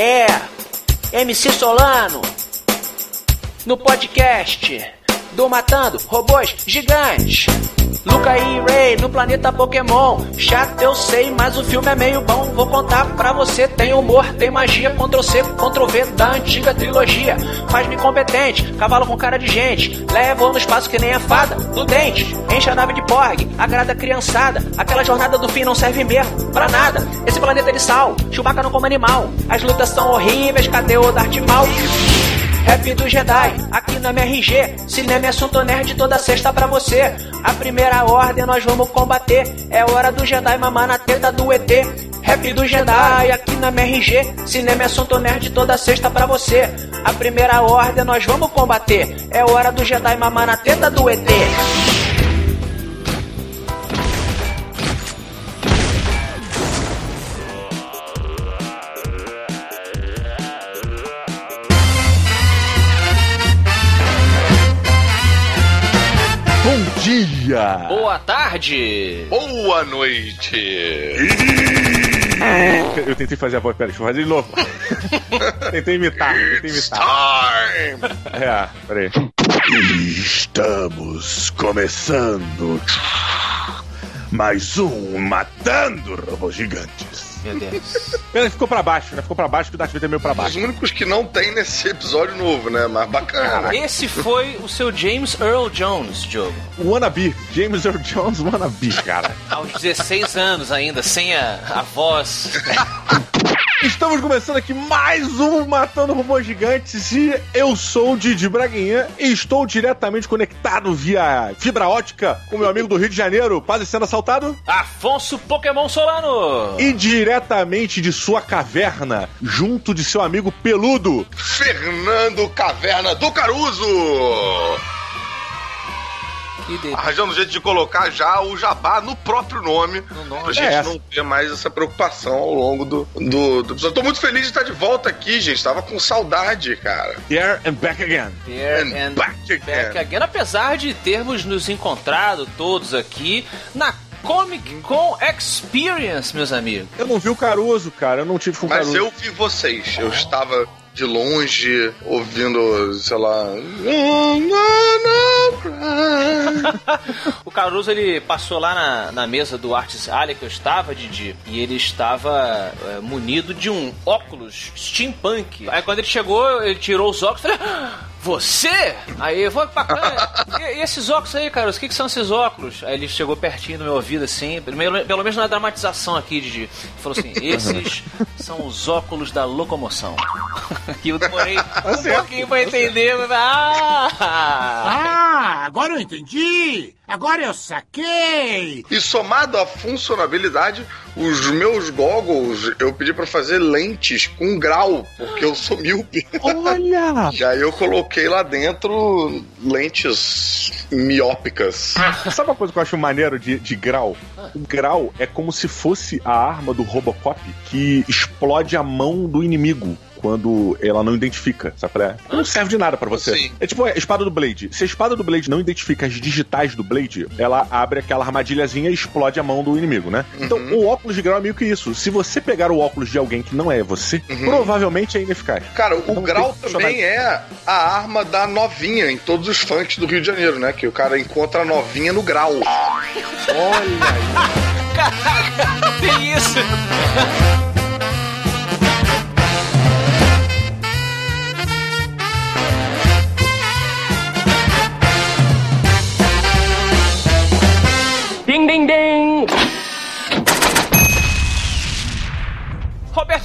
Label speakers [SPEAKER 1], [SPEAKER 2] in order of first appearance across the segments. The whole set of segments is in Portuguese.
[SPEAKER 1] É, MC Solano, no podcast do Matando Robôs Gigantes. Luca e Ray no planeta Pokémon. Chato eu sei, mas o filme é meio bom. Vou contar pra você: tem humor, tem magia. Ctrl C, Ctrl V da antiga trilogia. Faz-me competente, cavalo com cara de gente. Leva no espaço que nem a fada do dente. Enche a nave de porg, agrada a criançada. Aquela jornada do fim não serve mesmo pra nada. Esse planeta é de sal, Chewbacca não come animal. As lutas são horríveis, cadê o Darth Maul? Rap do Jedi, aqui na MRG. Cinema é assunto nerd toda sexta pra você. A primeira ordem nós vamos combater. É hora do Jedi mamar na teta do ET. Rap do Jedi, aqui na MRG. Cinema é assunto nerd toda sexta pra você. A primeira ordem nós vamos combater. É hora do Jedi mamar na teta do ET.
[SPEAKER 2] Bom dia!
[SPEAKER 1] Boa tarde!
[SPEAKER 3] Boa noite!
[SPEAKER 2] Eu tentei fazer a voz, pera, deixa eu fazer de novo. tentei imitar, tentei imitar.
[SPEAKER 3] Time!
[SPEAKER 2] É, peraí.
[SPEAKER 4] Estamos começando mais um Matando Robôs Gigantes.
[SPEAKER 1] Meu Deus.
[SPEAKER 2] Pena, ficou pra baixo, né? Ficou pra baixo que o Darth Vader é meio pra
[SPEAKER 3] Os
[SPEAKER 2] baixo.
[SPEAKER 3] únicos que não tem nesse episódio novo, né? Mas bacana.
[SPEAKER 1] Esse foi o seu James Earl Jones, Diogo.
[SPEAKER 2] Wannabe, James Earl Jones Wannabe, cara.
[SPEAKER 1] Aos 16 anos ainda, sem a, a voz.
[SPEAKER 2] Estamos começando aqui mais um Matando Robôs Gigantes e eu sou o Didi Braguinha e estou diretamente conectado via fibra ótica com meu amigo do Rio de Janeiro, quase sendo assaltado.
[SPEAKER 1] Afonso Pokémon Solano.
[SPEAKER 2] E diretamente de sua caverna, junto de seu amigo peludo,
[SPEAKER 3] Fernando Caverna do Caruso! Arranjando um jeito de colocar já o jabá no próprio nome.
[SPEAKER 1] No nome.
[SPEAKER 3] Pra gente
[SPEAKER 2] É.
[SPEAKER 3] não ter mais essa preocupação ao longo do, do, do episódio. Tô muito feliz de estar de volta aqui, gente. Tava com saudade, cara.
[SPEAKER 2] there and back again.
[SPEAKER 1] There
[SPEAKER 3] And
[SPEAKER 1] and
[SPEAKER 3] back again.
[SPEAKER 1] back again. Apesar de termos nos encontrado todos aqui na Comic Con Experience, meus amigos.
[SPEAKER 2] Eu não vi o Caruso, cara, eu não tive com o
[SPEAKER 3] Mas
[SPEAKER 2] Caruso.
[SPEAKER 3] eu vi vocês. Eu estava de longe, ouvindo, sei lá. "Oh,
[SPEAKER 1] O Caruso ele passou lá na, na mesa do Artis Alley que eu estava, Didi, e ele estava é, munido de um óculos steampunk. Aí quando ele chegou, ele tirou os óculos e falei. "Ah, Você? Aí eu falei, bacana. E, e esses óculos aí, Caruso? O que, que são esses óculos? Aí ele chegou pertinho do meu ouvido, assim, pelo, pelo menos na dramatização aqui, Didi. Ele falou assim: esses são os óculos da locomoção. E eu demorei um
[SPEAKER 2] certo,
[SPEAKER 1] pouquinho pra entender. mas, Ah!
[SPEAKER 5] Ah, agora eu entendi! Agora eu saquei!
[SPEAKER 3] E somado à funcionabilidade, os meus goggles eu pedi pra fazer lentes com grau, porque eu sou míope.
[SPEAKER 2] Olha!
[SPEAKER 3] E aí eu coloquei lá dentro lentes miópicas.
[SPEAKER 2] Sabe uma coisa que eu acho maneiro de, de grau? O grau é como se fosse a arma do Robocop que explode a mão do inimigo. Quando ela não identifica, sabe? é? Não serve de nada pra você.
[SPEAKER 3] Sim.
[SPEAKER 2] É tipo a espada do Blade. Se a espada do Blade não identifica as digitais do Blade, ela abre aquela armadilhazinha e explode a mão do inimigo, né? Então o óculos de grau é meio que isso. Se você pegar o óculos de alguém que não é você, provavelmente é ineficaz.
[SPEAKER 3] Cara, o
[SPEAKER 2] Então,
[SPEAKER 3] grau também é a arma da novinha em todos os funks do Rio de Janeiro, né? Que o cara encontra a novinha no grau.
[SPEAKER 1] Tem isso!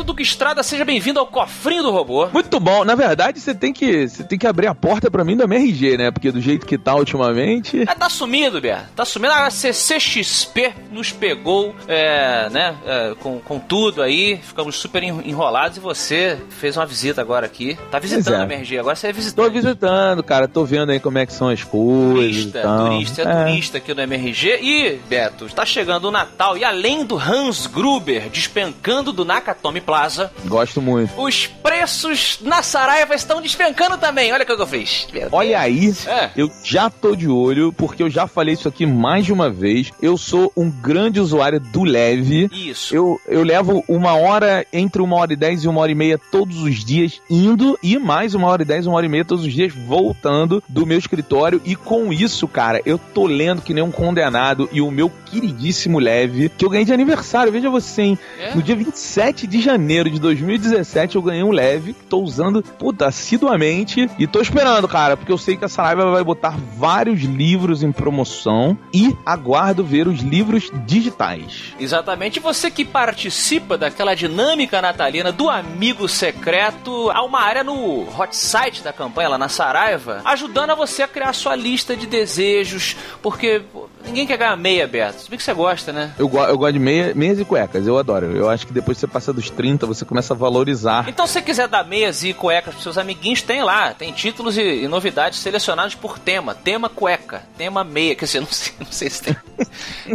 [SPEAKER 1] Roberto Duque Estrada, seja bem-vindo ao Cofrinho do Robô.
[SPEAKER 6] Muito bom. Na verdade, você tem que você tem que abrir a porta pra mim do MRG, né? Porque do jeito que tá ultimamente.
[SPEAKER 1] Ah, tá sumido, Beto. Tá sumido. A CCXP nos pegou, é, né, é, com, com tudo aí. Ficamos super en- enrolados e você fez uma visita agora aqui. Tá visitando
[SPEAKER 6] é.
[SPEAKER 1] a MRG, agora você é
[SPEAKER 6] Tô
[SPEAKER 1] visitante.
[SPEAKER 6] visitando, cara. Tô vendo aí como é que são as coisas.
[SPEAKER 1] Turista,
[SPEAKER 6] e tal.
[SPEAKER 1] turista, é, turista aqui no MRG. E, Beto, está chegando o Natal e além do Hans Gruber despencando do Nakatomi Tommy Plaza.
[SPEAKER 6] Gosto muito.
[SPEAKER 1] Os preços na Saraiva estão despencando também. Olha o que eu fiz.
[SPEAKER 6] Olha aí,
[SPEAKER 1] É.
[SPEAKER 6] eu já tô de olho, porque eu já falei isso aqui mais de uma vez. Eu sou um grande usuário do Leve.
[SPEAKER 1] Isso.
[SPEAKER 6] Eu, eu levo uma hora, entre uma hora e dez e uma hora e meia todos os dias indo e mais uma hora e dez, uma hora e meia todos os dias voltando do meu escritório. E com isso, cara, eu tô lendo que nem um condenado e o meu queridíssimo Leve, que eu ganhei de aniversário, veja você, hein?
[SPEAKER 1] É?
[SPEAKER 6] No dia 27 de janeiro de 2017 eu ganhei um Leve, tô usando, puta, assiduamente e tô esperando, cara, porque eu sei que a Saraiva vai botar vários livros em promoção e aguardo ver os livros digitais.
[SPEAKER 1] Exatamente. Você que participa daquela dinâmica natalina do amigo secreto, há uma área no hot site da campanha lá na Saraiva, ajudando a você a criar sua lista de desejos, porque ninguém quer ganhar meia, Beto. Se bem que você gosta, né?
[SPEAKER 6] Eu, eu gosto de meia, meias e cuecas, eu adoro. Eu acho que depois que você passa dos 30, você começa a valorizar.
[SPEAKER 1] Então, se você quiser dar meias e cuecas pros seus amiguinhos, tem lá. Tem títulos e, e novidades selecionados por tema. Tema cueca, tema meia. Quer dizer, não sei, não sei se tem.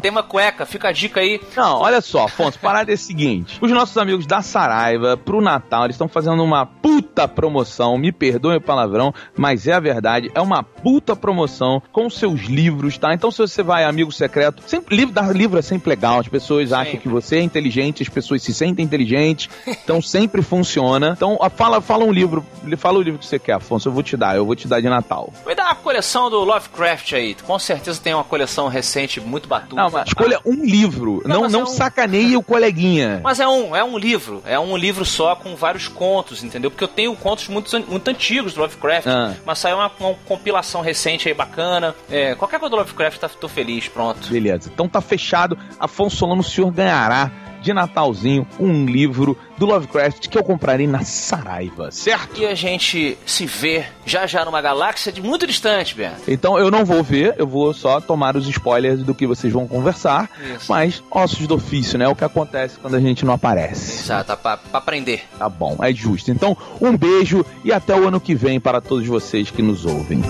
[SPEAKER 1] tema cueca, fica a dica aí.
[SPEAKER 6] Não, olha só, Afonso, parada é a seguinte. Os nossos amigos da Saraiva, pro Natal, eles estão fazendo uma puta promoção. Me perdoem o palavrão, mas é a verdade. É uma puta promoção com seus livros, tá? Então, se você vai amigo secreto, sempre, livro, dar livro é sempre legal. As pessoas acham
[SPEAKER 1] Sempre.
[SPEAKER 6] que você é inteligente, as pessoas se sentem inteligentes. Então, sempre funciona. Então, fala, fala um livro, fala o livro que você quer, Afonso. Eu vou te dar, eu vou te dar de Natal.
[SPEAKER 1] Me dá uma coleção do Lovecraft aí. Com certeza tem uma coleção recente muito batuta.
[SPEAKER 6] Não, escolha um livro.
[SPEAKER 1] Não,
[SPEAKER 6] Não, não,
[SPEAKER 1] é um-
[SPEAKER 6] sacaneie o coleguinha.
[SPEAKER 1] Mas é um, é um livro, é um livro só com vários contos, entendeu? Porque eu tenho contos muito, muito antigos do Lovecraft,
[SPEAKER 6] Ah.
[SPEAKER 1] mas saiu uma, uma compilação recente aí bacana. É, qualquer coisa do Lovecraft, tá, tô feliz, pronto.
[SPEAKER 6] Beleza. Então tá fechado. Afonso Solano, o senhor ganhará de Natalzinho um livro do Lovecraft que eu comprarei na Saraiva, certo?
[SPEAKER 1] E a gente se vê já já numa galáxia de muito distante, Beto.
[SPEAKER 6] Então eu não vou ver, eu vou só tomar os spoilers do que vocês vão conversar.
[SPEAKER 1] Isso.
[SPEAKER 6] Mas ossos do ofício, né? O que acontece quando a gente não aparece.
[SPEAKER 1] Exato, pra, pra aprender.
[SPEAKER 6] Tá bom, é justo. Então, um beijo e até o ano que vem para todos vocês que nos ouvem.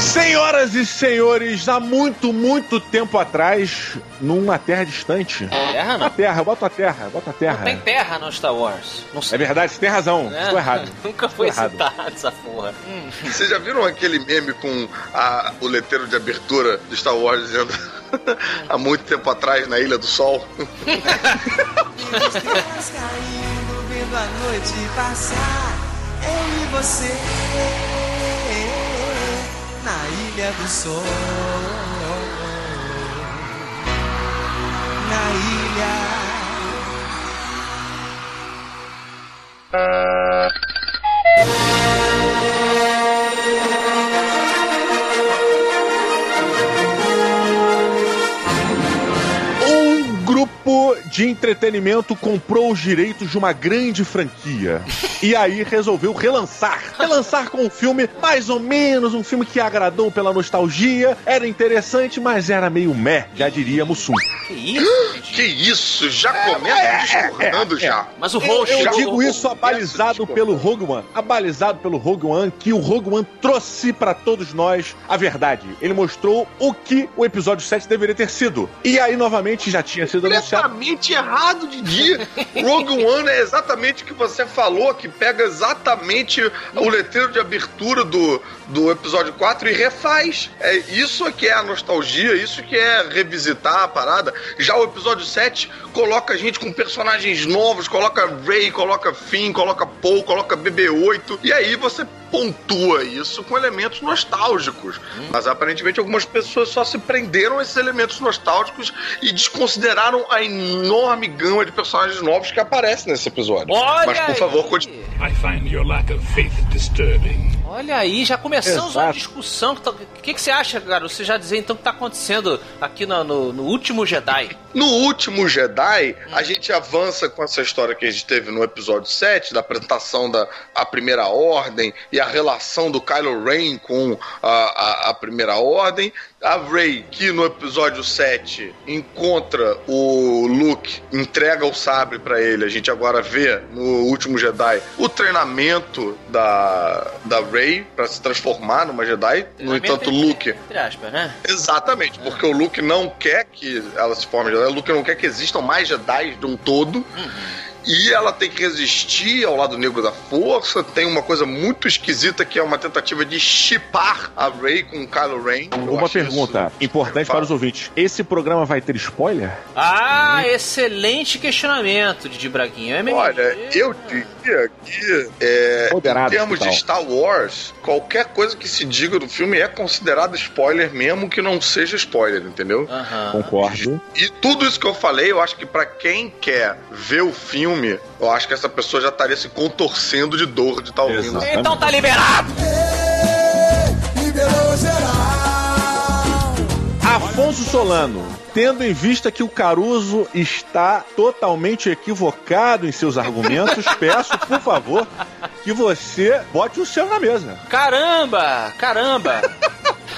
[SPEAKER 2] Senhoras e senhores, há muito, muito tempo atrás, numa terra distante.
[SPEAKER 1] Terra
[SPEAKER 2] A
[SPEAKER 1] não.
[SPEAKER 2] terra, bota a terra, bota a terra.
[SPEAKER 1] Não tem terra no Star Wars. Não
[SPEAKER 2] É verdade, você tem razão. Estou errado.
[SPEAKER 1] Nunca foi
[SPEAKER 2] Estou errado.
[SPEAKER 1] citado essa porra. Hum.
[SPEAKER 3] Vocês já viram aquele meme com a- o letreiro de abertura do Star Wars dizendo há muito tempo atrás na Ilha do Sol?
[SPEAKER 7] Estrelas caindo, vendo a noite passar. Eu e você na ilha do sol. Na ilha.
[SPEAKER 2] Grupo de entretenimento comprou os direitos de uma grande franquia. E aí resolveu relançar. Relançar com um filme mais ou menos, um filme que agradou pela nostalgia. Era interessante, mas era meio meh, já diria Mussum.
[SPEAKER 1] Que isso?
[SPEAKER 3] Que isso? Já começa discordando já.
[SPEAKER 1] Mas o
[SPEAKER 2] Eu,
[SPEAKER 1] roxo.
[SPEAKER 2] eu
[SPEAKER 1] o-
[SPEAKER 2] digo
[SPEAKER 1] o-
[SPEAKER 2] isso abalizado pelo Rogue One. Abalizado pelo Rogue One, que o Rogue One trouxe pra todos nós a verdade. Ele mostrou o que o episódio 7 deveria ter sido. E aí, novamente, já tinha sido anunciado.
[SPEAKER 3] Completamente errado, Didi. Rogue One é exatamente o que você falou, que pega exatamente o letreiro de abertura do, do episódio 4 e refaz. É isso que é a nostalgia, isso que é revisitar a parada. Já o episódio 7 coloca a gente com personagens novos, coloca Rey, coloca Finn, coloca Paul, coloca BB-8, e aí você pontua isso com elementos nostálgicos. Mas aparentemente algumas pessoas só se prenderam a esses elementos nostálgicos e desconsideraram a enorme gama de personagens novos que aparecem nesse episódio.
[SPEAKER 1] Olha
[SPEAKER 3] Mas por favor, continue.
[SPEAKER 8] I find your lack of faith disturbing.
[SPEAKER 1] Olha aí, já começamos uma
[SPEAKER 2] Exato.
[SPEAKER 1] discussão. O que, que, que você acha, cara? Você já dizer então o que tá acontecendo aqui no, no- no último Jedi?
[SPEAKER 3] No último Jedi, a gente avança com essa história que a gente teve no episódio 7, da apresentação da a Primeira Ordem e a relação do Kylo Ren com a, a, a Primeira Ordem. A Rey, que no episódio 7 encontra o Luke, entrega o sabre pra ele. A gente agora vê no último Jedi o treinamento da, da Rey pra se transformar numa Jedi. No entanto, Luke
[SPEAKER 1] Entre aspas, né?
[SPEAKER 3] Exatamente, porque o Luke não quer que ela se forme Jedi, Luke não quer que existam mais Jedi de um todo. E ela tem que resistir ao lado negro da força. Tem uma coisa muito esquisita que é uma tentativa de chipar a Rey com o Kylo Ren. Eu
[SPEAKER 2] Uma pergunta
[SPEAKER 3] isso-
[SPEAKER 2] importante para os ouvintes. Esse programa vai ter spoiler?
[SPEAKER 1] Ah, excelente questionamento, Didi Braguinha. É mesmo.
[SPEAKER 3] Olha, eu diria que é, em termos de. Star Wars, qualquer coisa que se diga do filme é considerado spoiler, mesmo que não seja spoiler, entendeu?
[SPEAKER 2] Concordo.
[SPEAKER 3] E tudo isso que eu falei, eu acho que pra quem quer ver o filme, eu acho que essa pessoa já estaria se contorcendo de dor de estar ouvindo.
[SPEAKER 2] Exato.
[SPEAKER 1] Então tá liberado!
[SPEAKER 2] Afonso Solano, tendo em vista que o Caruso está totalmente equivocado em seus argumentos, peço, por favor, que você bote o seu na mesa.
[SPEAKER 1] Caramba! Caramba!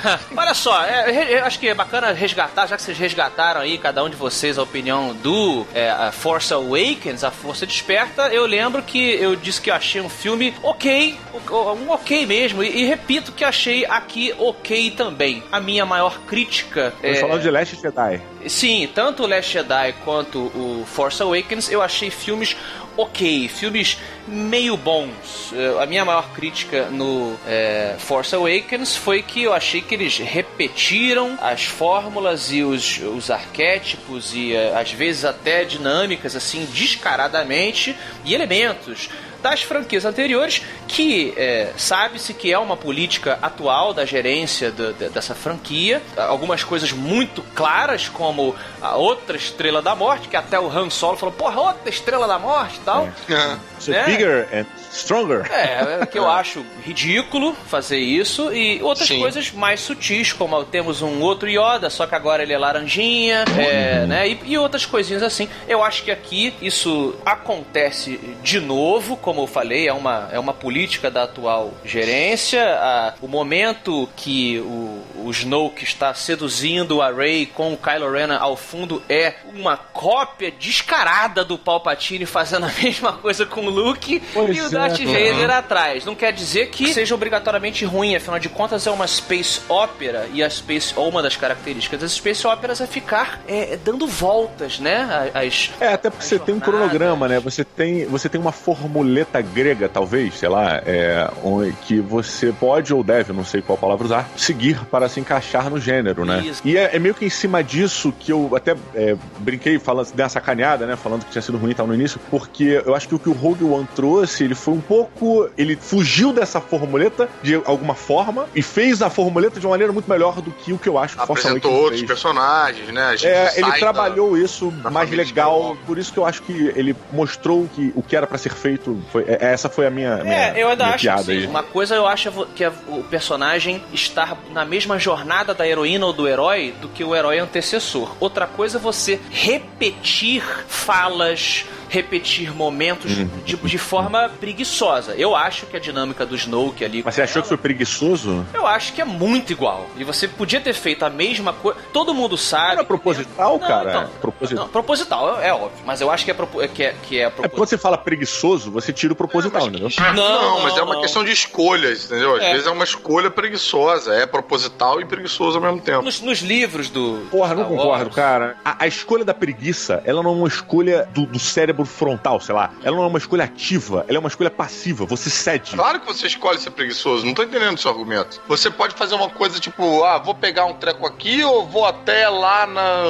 [SPEAKER 1] Olha só, é, eu acho que é bacana resgatar, já que vocês resgataram aí, cada um de vocês, a opinião do é, a Force Awakens, a Força Desperta, eu lembro que eu disse que eu achei um filme ok, um ok mesmo, e, e repito que achei aqui ok também. A minha maior crítica
[SPEAKER 2] Estamos
[SPEAKER 1] é,
[SPEAKER 2] falando de Last Jedi.
[SPEAKER 1] Sim, tanto o Last Jedi quanto o Force Awakens eu achei filmes ok, filmes meio bons. Eh, A minha maior crítica no eh, Force Awakens foi que eu achei que eles repetiram as fórmulas e os, os arquétipos e eh, às vezes até dinâmicas assim descaradamente e elementos das franquias anteriores, que é, sabe-se que é uma política atual da gerência do- de- dessa franquia. Algumas coisas muito claras, como a outra Estrela da Morte, que até o Han Solo falou, porra, outra Estrela da Morte e tal.
[SPEAKER 3] É.
[SPEAKER 2] So
[SPEAKER 1] É.
[SPEAKER 2] bigger and stronger.
[SPEAKER 1] É, é que eu acho ridículo fazer isso. E outras
[SPEAKER 3] Sim.
[SPEAKER 1] coisas mais sutis, como temos um outro Yoda, só que agora ele é laranjinha, é, né? E, e outras coisinhas assim. Eu acho que aqui isso acontece de novo, como eu falei, é uma, é uma política da atual gerência. A- o momento que o, o Snoke está seduzindo a Rey com o Kylo Ren ao fundo é uma cópia descarada do Palpatine fazendo a mesma coisa com o Luke
[SPEAKER 2] Pois
[SPEAKER 1] e o
[SPEAKER 2] é,
[SPEAKER 1] Darth
[SPEAKER 2] cara.
[SPEAKER 1] Vader atrás. Não quer dizer que seja obrigatoriamente ruim, afinal de contas é uma space opera e a space ou uma das características das space operas é ficar é, dando voltas, né? As
[SPEAKER 2] É, até porque você tem um cronograma, né? Você tem, você tem uma formuleta grega, talvez, sei lá, é, onde- que você pode ou deve, não sei qual palavra usar, seguir para se encaixar no gênero, né?
[SPEAKER 1] Isso.
[SPEAKER 2] E é, é meio que em cima disso que eu até é, brinquei, falando, dei uma sacaneada, né? Falando que tinha sido ruim e tal no início, porque eu acho que o que o Rogue One trouxe, ele foi um pouco. Ele fugiu dessa formuleta de alguma forma e fez a formuleta de uma maneira muito melhor do que o que eu acho que Force
[SPEAKER 3] Apresentou
[SPEAKER 2] Awakens
[SPEAKER 3] outros
[SPEAKER 2] fez.
[SPEAKER 3] personagens, né? A gente
[SPEAKER 2] É, ele
[SPEAKER 3] sai da-
[SPEAKER 2] trabalhou isso
[SPEAKER 3] da
[SPEAKER 2] mais legal, por isso que eu acho que ele mostrou que o que era pra ser feito. Foi, é, essa foi a minha, minha,
[SPEAKER 1] É, eu ainda
[SPEAKER 2] minha
[SPEAKER 1] acho
[SPEAKER 2] piada
[SPEAKER 1] assim,
[SPEAKER 2] aí.
[SPEAKER 1] uma coisa eu acho que é o personagem estar na mesma jornada da heroína ou do herói do que o herói antecessor. Outra coisa é você repetir falas, repetir momentos
[SPEAKER 2] Uhum.
[SPEAKER 1] de, de forma preguiçosa. Eu acho que a dinâmica do Snoke ali.
[SPEAKER 2] Mas você achou que foi preguiçoso?
[SPEAKER 1] Eu acho que é muito igual. E você podia ter feito a mesma coisa. Todo mundo sabe.
[SPEAKER 2] Era proposital,
[SPEAKER 1] Não,
[SPEAKER 2] cara?
[SPEAKER 1] então,
[SPEAKER 2] proposital.
[SPEAKER 1] Não, proposital, é, é óbvio. Mas eu acho que é, propo- que é, que é
[SPEAKER 2] É porque
[SPEAKER 1] proposital.
[SPEAKER 2] quando você fala preguiçoso, você tira o proposital,
[SPEAKER 3] Não,
[SPEAKER 2] entendeu?
[SPEAKER 3] Não,
[SPEAKER 1] Não,
[SPEAKER 3] mas é uma
[SPEAKER 1] não.
[SPEAKER 3] questão de escolhas, entendeu? Às
[SPEAKER 1] É.
[SPEAKER 3] vezes é uma escolha preguiçosa, é proposital e preguiçoso ao mesmo tempo.
[SPEAKER 1] Nos, nos livros do.
[SPEAKER 2] Porra, não concordo, cara. A, a escolha da preguiça, ela não é uma escolha do, do cérebro frontal, sei lá. Ela não é uma escolha ativa, ela é uma escolha passiva. Você cede.
[SPEAKER 3] Claro que você escolhe ser preguiçoso, não tô entendendo o seu argumento. Você pode fazer uma coisa tipo, ah, vou pegar um treco aqui ou vou até lá na.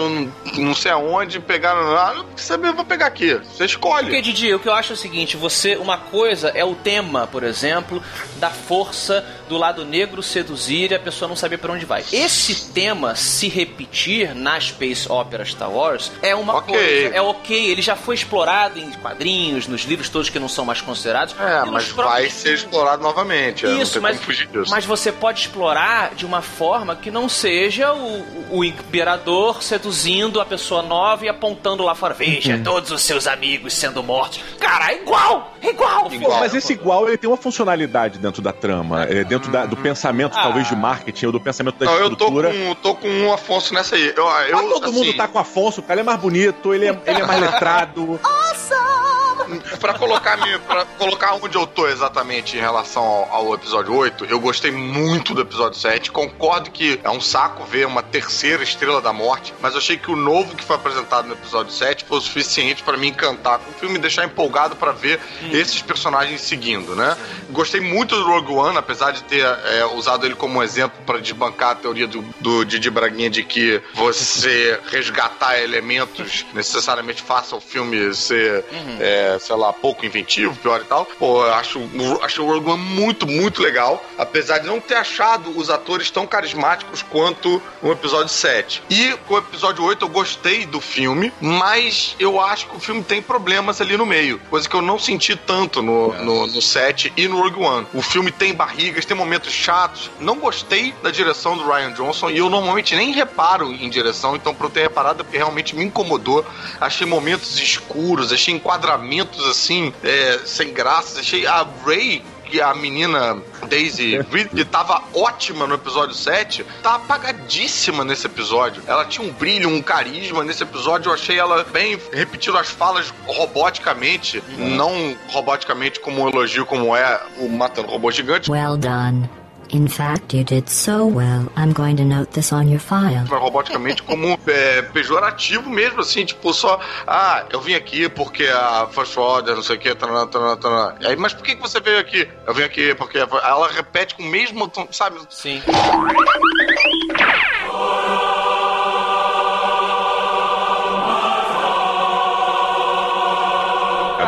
[SPEAKER 3] não sei aonde, pegar. Ah, não saber, vou pegar aqui. Você escolhe.
[SPEAKER 1] Porque, Didi, o que eu acho é o seguinte: você. Uma coisa é o tema, por exemplo, da força do lado negro seduzir e a pessoa não saber pra onde vai. Esse tema se repetir na Space Opera Star Wars é uma
[SPEAKER 3] Ok.
[SPEAKER 1] coisa. É ok, ele já foi explorado em quadrinhos, nos livros todos que não são mais considerados.
[SPEAKER 3] É, mas
[SPEAKER 1] próprios
[SPEAKER 3] vai ser explorado novamente. é,
[SPEAKER 1] Isso, mas, mas você pode explorar de uma forma que não seja o, o imperador seduzindo a pessoa nova e apontando lá fora. Veja,
[SPEAKER 3] Uhum.
[SPEAKER 1] todos os seus amigos sendo mortos. Cara, é igual! É igual!
[SPEAKER 2] Pô, mas esse igual ele tem uma funcionalidade dentro da trama, é, dentro da- do pensamento,
[SPEAKER 1] Ah.
[SPEAKER 2] talvez, de marketing ou do pensamento da
[SPEAKER 3] Não, eu tô
[SPEAKER 2] estrutura.
[SPEAKER 3] com, tô com um Afonso nessa aí. Eu, eu,
[SPEAKER 2] Mas todo mundo
[SPEAKER 3] assim,
[SPEAKER 2] tá com o Afonso, o cara é mais bonito, ele é, ele é mais letrado. So.
[SPEAKER 3] Pra colocar, pra colocar onde eu tô exatamente em relação ao, ao episódio 8, eu gostei muito do episódio 7. Concordo que é um saco ver uma terceira estrela da morte, mas eu achei que o novo que foi apresentado no episódio 7 foi o suficiente pra me encantar com o filme e deixar empolgado pra ver esses personagens seguindo, né? Gostei muito do Rogue One, apesar de ter é, usado ele como exemplo pra desbancar a teoria do, do Didi Braguinha de que você resgatar elementos necessariamente faça o filme ser, é, sei lá, pouco inventivo, pior e tal. Pô, eu acho, acho o Rogue One muito, muito legal, apesar de não ter achado os atores tão carismáticos quanto o episódio 7. E com o episódio 8 eu gostei do filme, mas eu acho que o filme tem problemas ali no meio, coisa que eu não senti tanto no, no, no 7 e no Rogue One. O filme tem barrigas, tem momentos chatos. Não gostei da direção do Ryan Johnson e eu normalmente nem reparo em direção, então pra eu ter reparado é porque realmente me incomodou. Achei momentos escuros, achei enquadramentos assim, é, sem graça. Achei a Ray que a menina Daisy que tava ótima no episódio 7, tá apagadíssima nesse episódio. Ela tinha um brilho, um carisma nesse episódio. Eu achei ela bem repetindo as falas roboticamente, não roboticamente como um elogio, como é o Matando Robô Gigante,
[SPEAKER 9] Well done. In fact, you did so well. I'm going to note this on your file.
[SPEAKER 3] roboticamente como é, pejorativo mesmo, assim, tipo, só, ah, eu vim aqui porque a First Order, não sei o que, tanana, tanana, tanana. Aí, mas por que você veio aqui? Eu vim aqui porque ela repete com o mesmo tom, sabe?
[SPEAKER 1] Sim.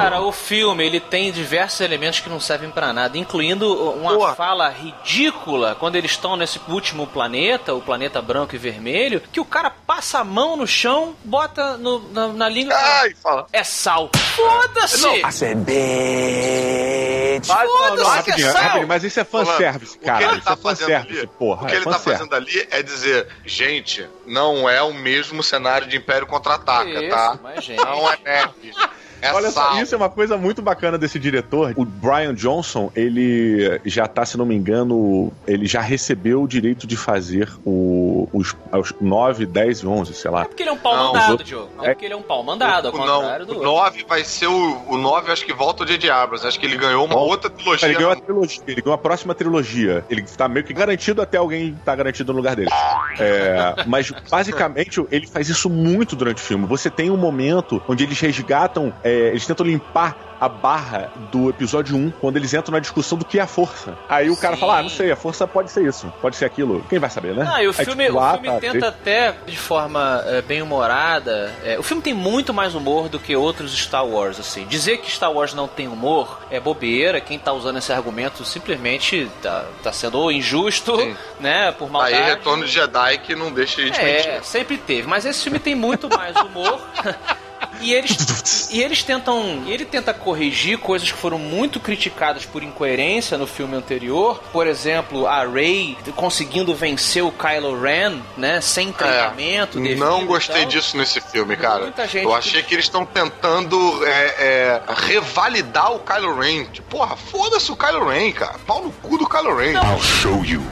[SPEAKER 1] Cara, o filme ele tem diversos elementos que não servem pra nada, incluindo uma
[SPEAKER 3] Porra.
[SPEAKER 1] fala ridícula quando eles estão nesse último planeta, o planeta branco e vermelho, que o cara passa a mão no chão, bota no- na, na língua. e fala,
[SPEAKER 3] Ai, fala.
[SPEAKER 1] É sal. Foda-se!
[SPEAKER 3] Não.
[SPEAKER 2] Não, não,
[SPEAKER 1] Foda-se é
[SPEAKER 2] rapidinho,
[SPEAKER 1] sal!
[SPEAKER 2] rapidinho, mas isso é fanservice,
[SPEAKER 3] O que
[SPEAKER 2] cara.
[SPEAKER 3] ele
[SPEAKER 2] Isso
[SPEAKER 3] tá
[SPEAKER 2] é
[SPEAKER 3] fazendo
[SPEAKER 2] fanservice,
[SPEAKER 3] ali,
[SPEAKER 2] porra.
[SPEAKER 3] o que
[SPEAKER 2] é
[SPEAKER 3] ele tá fazendo ali é dizer, gente, não é o mesmo cenário de Império Contra-Ataca,
[SPEAKER 1] Isso,
[SPEAKER 3] tá?
[SPEAKER 1] mas, gente.
[SPEAKER 3] Não é neve. É
[SPEAKER 2] Olha
[SPEAKER 3] sal.
[SPEAKER 2] só, isso é uma coisa muito bacana desse diretor. O Brian Johnson, ele já tá, se não me engano, ele já recebeu o direito de fazer o, os, os 9, 10 e 11, sei lá.
[SPEAKER 1] É porque ele é um pau
[SPEAKER 3] Não,
[SPEAKER 1] mandado,
[SPEAKER 2] os outros-
[SPEAKER 1] Diogo. É porque ele é um pau mandado, ao
[SPEAKER 3] O-
[SPEAKER 1] contrário
[SPEAKER 3] não,
[SPEAKER 1] do
[SPEAKER 3] o 9 vai ser o. O 9 acho que volta o J.J. Abrams. Acho que ele ganhou uma
[SPEAKER 2] Bom,
[SPEAKER 3] outra trilogia.
[SPEAKER 2] Ele ganhou a trilogia, ele ganhou a próxima trilogia. Ele tá meio que garantido até alguém tá garantido no lugar dele. É, mas basicamente ele faz isso muito durante o filme. Você tem um momento onde eles resgatam, é, eles tentam limpar a barra do episódio 1, quando eles entram na discussão do que é a força. Aí o cara
[SPEAKER 1] Sim.
[SPEAKER 2] fala: Ah, não sei, a força pode ser isso, pode ser aquilo. Quem vai saber, né?
[SPEAKER 1] Ah, e o
[SPEAKER 2] Aí,
[SPEAKER 1] filme,
[SPEAKER 2] tipo,
[SPEAKER 1] o
[SPEAKER 2] ah,
[SPEAKER 1] filme
[SPEAKER 2] tá,
[SPEAKER 1] tenta até, de forma é, bem humorada. é, o filme tem muito mais humor do que outros Star Wars, assim. Dizer que Star Wars não tem humor é bobeira. Quem tá usando esse argumento simplesmente tá, tá sendo ou injusto,
[SPEAKER 3] Sim.
[SPEAKER 1] né? Por maldade.
[SPEAKER 3] Aí Retorno de Jedi que não deixa a gente
[SPEAKER 1] É,
[SPEAKER 3] mentir.
[SPEAKER 1] sempre teve. Mas esse filme tem muito mais humor. E eles, e eles tentam. E ele tenta corrigir coisas que foram muito criticadas por incoerência no filme anterior. Por exemplo, a Rey conseguindo vencer o Kylo Ren, né? Sem treinamento. devido
[SPEAKER 3] não gostei disso nesse filme, cara.
[SPEAKER 1] Muita gente
[SPEAKER 3] Eu achei que eles estão tentando é, é, revalidar o Kylo Ren. Tipo, porra, foda-se o Kylo Ren, cara. Pau no cu do Kylo Ren.
[SPEAKER 4] I'll show you.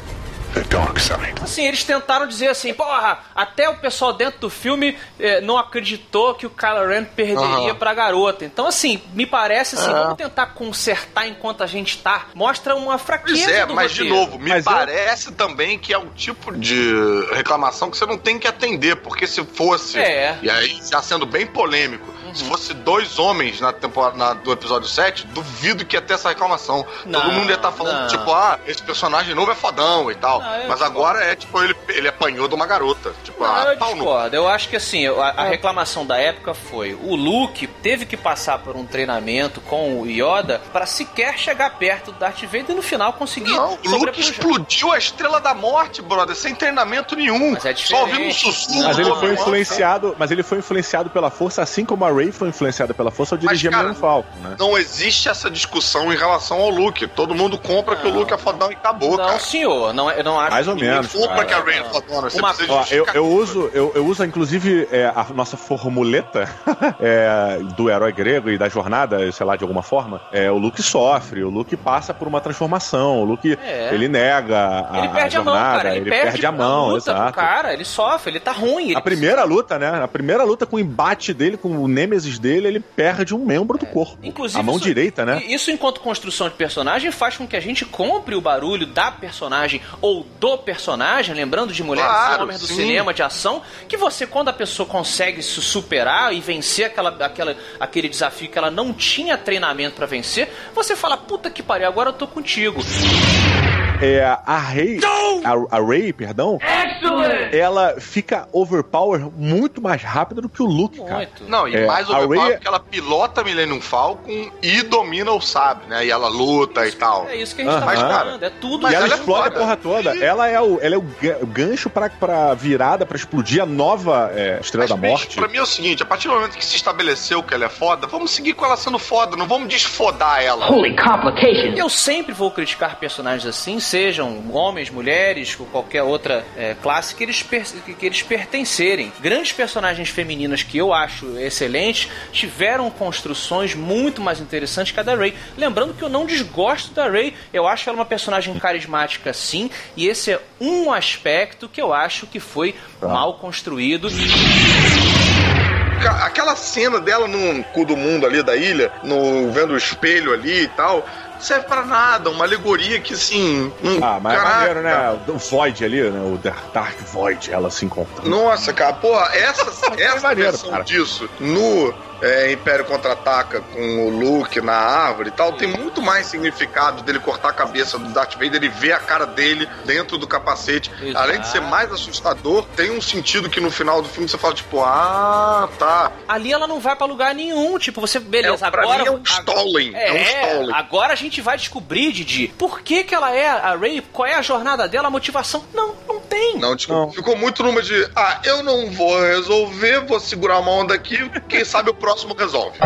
[SPEAKER 1] Assim, eles tentaram dizer assim, porra, até o pessoal dentro do filme eh, não acreditou que o Kylo Ren perderia
[SPEAKER 3] Aham.
[SPEAKER 1] pra garota. Então, assim, me parece assim,
[SPEAKER 3] É.
[SPEAKER 1] vamos tentar consertar enquanto a gente tá. Mostra uma fraqueza
[SPEAKER 3] Pois é,
[SPEAKER 1] do
[SPEAKER 3] mas de
[SPEAKER 1] roteiro.
[SPEAKER 3] novo, me
[SPEAKER 2] Mas eu-
[SPEAKER 3] parece também que é um tipo de reclamação que você não tem que atender, porque se fosse,
[SPEAKER 1] É.
[SPEAKER 3] e aí já sendo bem polêmico, fosse dois homens na temporada na- do episódio 7, duvido que ia ter essa reclamação.
[SPEAKER 1] Não,
[SPEAKER 3] Todo mundo ia estar falando,
[SPEAKER 1] não.
[SPEAKER 3] tipo, ah, esse personagem novo é fodão e tal.
[SPEAKER 1] Não,
[SPEAKER 3] mas agora é tipo ele ele apanhou de uma garota. Tipo,
[SPEAKER 1] Não,
[SPEAKER 3] ah,
[SPEAKER 1] eu
[SPEAKER 3] pau no
[SPEAKER 1] discordo. Eu acho que assim, a, a reclamação da época foi: o Luke teve que passar por um treinamento com o Yoda para sequer chegar perto do Darth Vader e no final conseguir
[SPEAKER 3] Não, o Luke explodiu a estrela da morte, brother, sem treinamento nenhum.
[SPEAKER 1] Mas é
[SPEAKER 3] Só ouvindo um sussurro.
[SPEAKER 2] Mas ele foi influenciado, mas ele foi influenciado pela força, assim como a Rey foi influenciada pela força ao dirigir
[SPEAKER 3] cara,
[SPEAKER 2] Millennium Falcon, né?
[SPEAKER 3] Não existe essa discussão em relação ao Luke. Todo mundo compra que o Luke é fodão e acabou,
[SPEAKER 1] Não,
[SPEAKER 3] cara.
[SPEAKER 1] senhor, não, é- eu não acho
[SPEAKER 2] Mais ou
[SPEAKER 1] que-
[SPEAKER 2] menos.
[SPEAKER 3] Compra
[SPEAKER 2] cara.
[SPEAKER 3] que a Ray é fodona. Você
[SPEAKER 1] Uma-
[SPEAKER 3] precisa
[SPEAKER 2] Ó, eu, eu uso, eu, eu uso inclusive é, a nossa formuleta é, do herói grego e da jornada, sei lá, de alguma forma. É, o Luke sofre, o Luke passa por uma transformação, o Luke
[SPEAKER 1] É.
[SPEAKER 2] ele nega a,
[SPEAKER 1] Ele perde a, mão,
[SPEAKER 2] jornada,
[SPEAKER 1] cara. Ele,
[SPEAKER 2] ele perde, a mão, exato.
[SPEAKER 1] cara, ele sofre, ele tá ruim. Ele
[SPEAKER 2] A primeira luta, né? A primeira luta com o embate dele, com o Nemesis dele, ele perde um membro do corpo.
[SPEAKER 1] Inclusive,
[SPEAKER 2] a mão
[SPEAKER 1] isso-
[SPEAKER 2] direita, né?
[SPEAKER 1] Isso, enquanto construção de personagem, faz com que a gente compre o barulho da personagem ou do personagem, lembrando de Mulheres
[SPEAKER 3] Claro,
[SPEAKER 1] Homens do
[SPEAKER 3] sim.
[SPEAKER 1] cinema de ação, que você, quando a pessoa consegue se superar e vencer aquela, aquela, aquele desafio que ela não tinha treinamento pra vencer, você fala, puta que pariu, agora eu tô contigo.
[SPEAKER 2] É, a Rey, a, a Rey, perdão, ela fica overpower muito mais rápido do que o Luke, cara.
[SPEAKER 1] Muito.
[SPEAKER 3] Não, e
[SPEAKER 2] É,
[SPEAKER 3] mais
[SPEAKER 2] a
[SPEAKER 3] overpower
[SPEAKER 2] Rey-
[SPEAKER 3] porque ela pilota Millennium Falcon e domina o sabre, né? E ela luta e tal.
[SPEAKER 1] É isso que a gente tá
[SPEAKER 2] Aham.
[SPEAKER 1] falando, é tudo
[SPEAKER 3] Mas
[SPEAKER 2] e ela,
[SPEAKER 3] ela é
[SPEAKER 2] explode
[SPEAKER 3] foda.
[SPEAKER 2] a porra toda. Ela é o, ela é o ga- o gancho pra, pra virada, pra explodir a nova é, Estrela
[SPEAKER 3] Mas,
[SPEAKER 2] da
[SPEAKER 3] bicho,
[SPEAKER 2] Morte.
[SPEAKER 3] pra mim é o seguinte, a partir do momento que se estabeleceu que ela é foda, vamos seguir com ela sendo foda, não vamos desfodar ela.
[SPEAKER 1] Eu sempre vou criticar personagens assim, sejam homens, mulheres, ou qualquer outra é, classe que eles, que eles pertencerem. Grandes personagens femininas que eu acho excelentes tiveram construções muito mais interessantes que a da Rey. Lembrando que eu não desgosto da Rey, eu acho ela uma personagem carismática sim, e esse é um aspecto que eu acho que foi mal construído.
[SPEAKER 3] Aquela cena dela no cu do mundo ali da ilha, no vendo o espelho ali e tal, serve pra nada, uma alegoria que assim. Não,
[SPEAKER 2] Ah, mas é maneiro, né? O Void ali, né? O Dark Void, ela se encontra.
[SPEAKER 3] Nossa, cara, porra, essa, essa
[SPEAKER 2] maneiro,
[SPEAKER 3] versão
[SPEAKER 2] cara.
[SPEAKER 3] disso no é, Império Contra-Ataca com o Luke na árvore e tal, tem muito mais significado dele cortar a cabeça do Darth Vader e ver a cara dele dentro do capacete.
[SPEAKER 1] Exato.
[SPEAKER 3] Além de ser mais assustador, tem um sentido que no final do filme você fala, tipo, ah, tá.
[SPEAKER 1] Ali ela não vai pra lugar nenhum, tipo, você, beleza,
[SPEAKER 3] É, pra
[SPEAKER 1] agora...
[SPEAKER 3] mim é um Stalling, é, um Stalling.
[SPEAKER 1] agora a gente vai descobrir, Didi, por que que ela é a Ray, qual é a jornada dela, a motivação. Não, não tem.
[SPEAKER 3] Não, desculpa. Ficou muito numa de, ah, eu não vou resolver, vou segurar uma onda aqui, quem sabe o próximo resolve.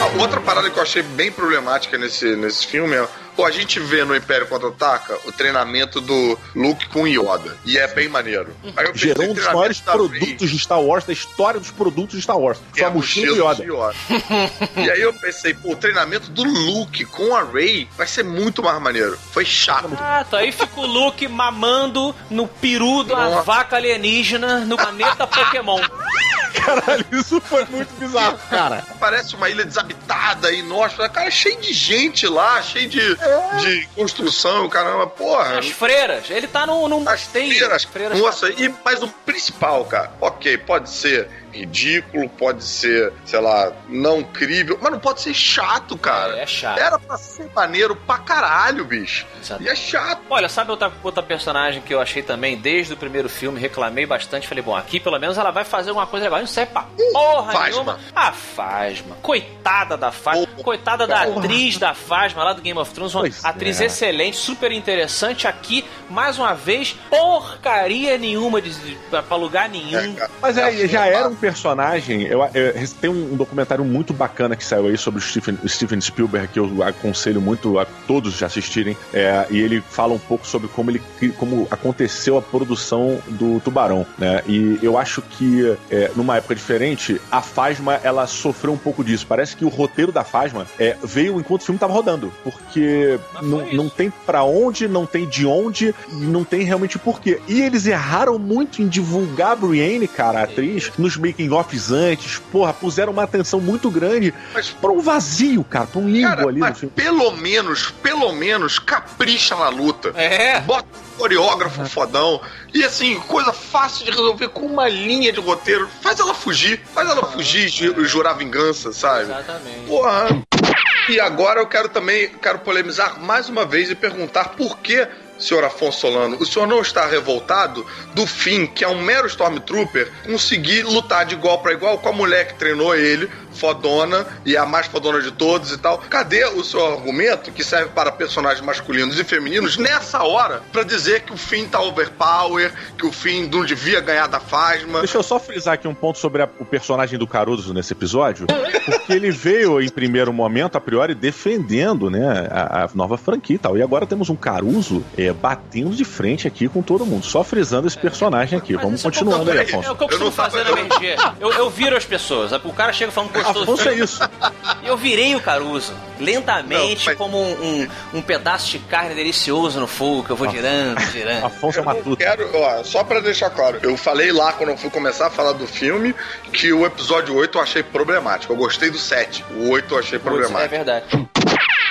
[SPEAKER 3] A outra parada que eu achei bem problemática nesse, nesse filme é. Pô, a gente vê no Império Contra-Ataca o treinamento do Luke com Yoda. E é bem maneiro. Aí eu pensei,
[SPEAKER 2] Gerou um dos maiores
[SPEAKER 3] da Rey,
[SPEAKER 2] produtos de Star Wars, da história dos produtos de Star Wars.
[SPEAKER 3] que
[SPEAKER 2] Foi
[SPEAKER 3] é
[SPEAKER 2] a mochila Yoda.
[SPEAKER 3] de Yoda. e aí eu pensei, pô, o treinamento do Luke com a Rey vai ser muito mais maneiro. Foi chato.
[SPEAKER 1] Ah, tá. Aí fica o Luke mamando no peru
[SPEAKER 3] Nossa.
[SPEAKER 1] vaca alienígena no planeta Pokémon.
[SPEAKER 2] Caralho, isso foi muito bizarro, cara.
[SPEAKER 3] Parece uma ilha desabitada e nossa, cara, é cheio de gente lá, cheio de, de construção, caramba, porra.
[SPEAKER 1] As freiras. Ele tá no... no
[SPEAKER 3] As
[SPEAKER 1] tem
[SPEAKER 3] freiras.
[SPEAKER 1] freiras
[SPEAKER 3] Nossa, e, mas o principal, cara, ok, pode ser ridículo, pode ser, sei lá, não crível, mas não pode ser chato, cara.
[SPEAKER 1] É, é chato.
[SPEAKER 3] Era pra ser maneiro pra caralho, bicho.
[SPEAKER 1] Exato.
[SPEAKER 3] E é chato.
[SPEAKER 1] Olha, sabe outra, outra personagem que eu achei também, desde o primeiro filme, reclamei bastante. Falei, bom, aqui pelo menos ela vai fazer alguma coisa legal. Não serve pra porra
[SPEAKER 3] Phasma.
[SPEAKER 1] nenhuma. A Fasma. Coitada da Fasma.
[SPEAKER 3] Porra.
[SPEAKER 1] Coitada da
[SPEAKER 2] Porra.
[SPEAKER 1] atriz da Fasma lá do Game of Thrones. Uma
[SPEAKER 2] Pois
[SPEAKER 1] atriz
[SPEAKER 2] é.
[SPEAKER 1] excelente, super interessante. Aqui, mais uma vez, porcaria nenhuma de, de, pra pra lugar nenhum.
[SPEAKER 3] É, cara.
[SPEAKER 2] Mas é,
[SPEAKER 3] É
[SPEAKER 2] já era um personagem. Eu, eu- tem um documentário muito bacana que saiu aí sobre o Steven, Steven Spielberg, que eu aconselho muito a todos de assistirem. é, e ele fala um pouco sobre como, ele, como aconteceu a produção do Tubarão. Né? E eu acho que, é, numa época diferente, a Fasma ela sofreu um pouco disso. Parece que o roteiro da Fasma é, veio enquanto o filme estava rodando. Porque não, não tem pra onde, não tem de onde, e não tem realmente porquê. E eles erraram muito em divulgar a Brienne, cara, a atriz, nos making-offs antes. Porra, puseram uma atenção muito grande
[SPEAKER 3] Mas
[SPEAKER 2] pra um vazio, cara, pra um limbo
[SPEAKER 3] Cara,
[SPEAKER 2] ali no
[SPEAKER 3] mas
[SPEAKER 2] filme.
[SPEAKER 3] pelo menos, pelo menos, capricha na luta.
[SPEAKER 1] É.
[SPEAKER 3] Bota, coreógrafo fodão. E assim, coisa fácil de resolver com uma linha de roteiro. Faz ela fugir, faz ela fugir e ju- jurar vingança, sabe?
[SPEAKER 1] Exatamente.
[SPEAKER 3] Porra. E agora eu quero também quero polemizar mais uma vez e perguntar por que, senhor Afonso Solano, o senhor não está revoltado do fim, que é um mero Stormtrooper, conseguir lutar de igual para igual com a mulher que treinou ele, fodona, e a mais fodona de todos e tal. Cadê o seu argumento, que serve para personagens masculinos e femininos, nessa hora, pra dizer que o fim tá overpower, que o fim não devia ganhar da Fasma?
[SPEAKER 2] Deixa eu só frisar aqui um ponto sobre a- o personagem do Caruso nesse episódio, porque ele veio em primeiro momento, a priori, defendendo né, a, a nova franquia e tal. E agora temos um Caruso é, batendo de frente aqui com todo mundo, só frisando esse personagem aqui. Vamos continuando aí,
[SPEAKER 1] É
[SPEAKER 2] Afonso.
[SPEAKER 1] o que eu costumo fazer na MRG. Eu, eu viro as pessoas. O cara chega falando.
[SPEAKER 2] Afonso é isso.
[SPEAKER 1] Eu virei o Caruso. Lentamente,
[SPEAKER 3] Não, mas-
[SPEAKER 1] como um, um, um pedaço de carne delicioso no fogo, que eu vou girando, girando.
[SPEAKER 2] Afonso é
[SPEAKER 3] Eu
[SPEAKER 2] matuto.
[SPEAKER 3] quero, ó, só pra deixar claro, eu falei lá quando eu fui começar a falar do filme que o episódio 8 eu achei problemático. Eu gostei do 7. O 8 eu achei
[SPEAKER 1] Putz,
[SPEAKER 3] problemático.
[SPEAKER 1] É verdade.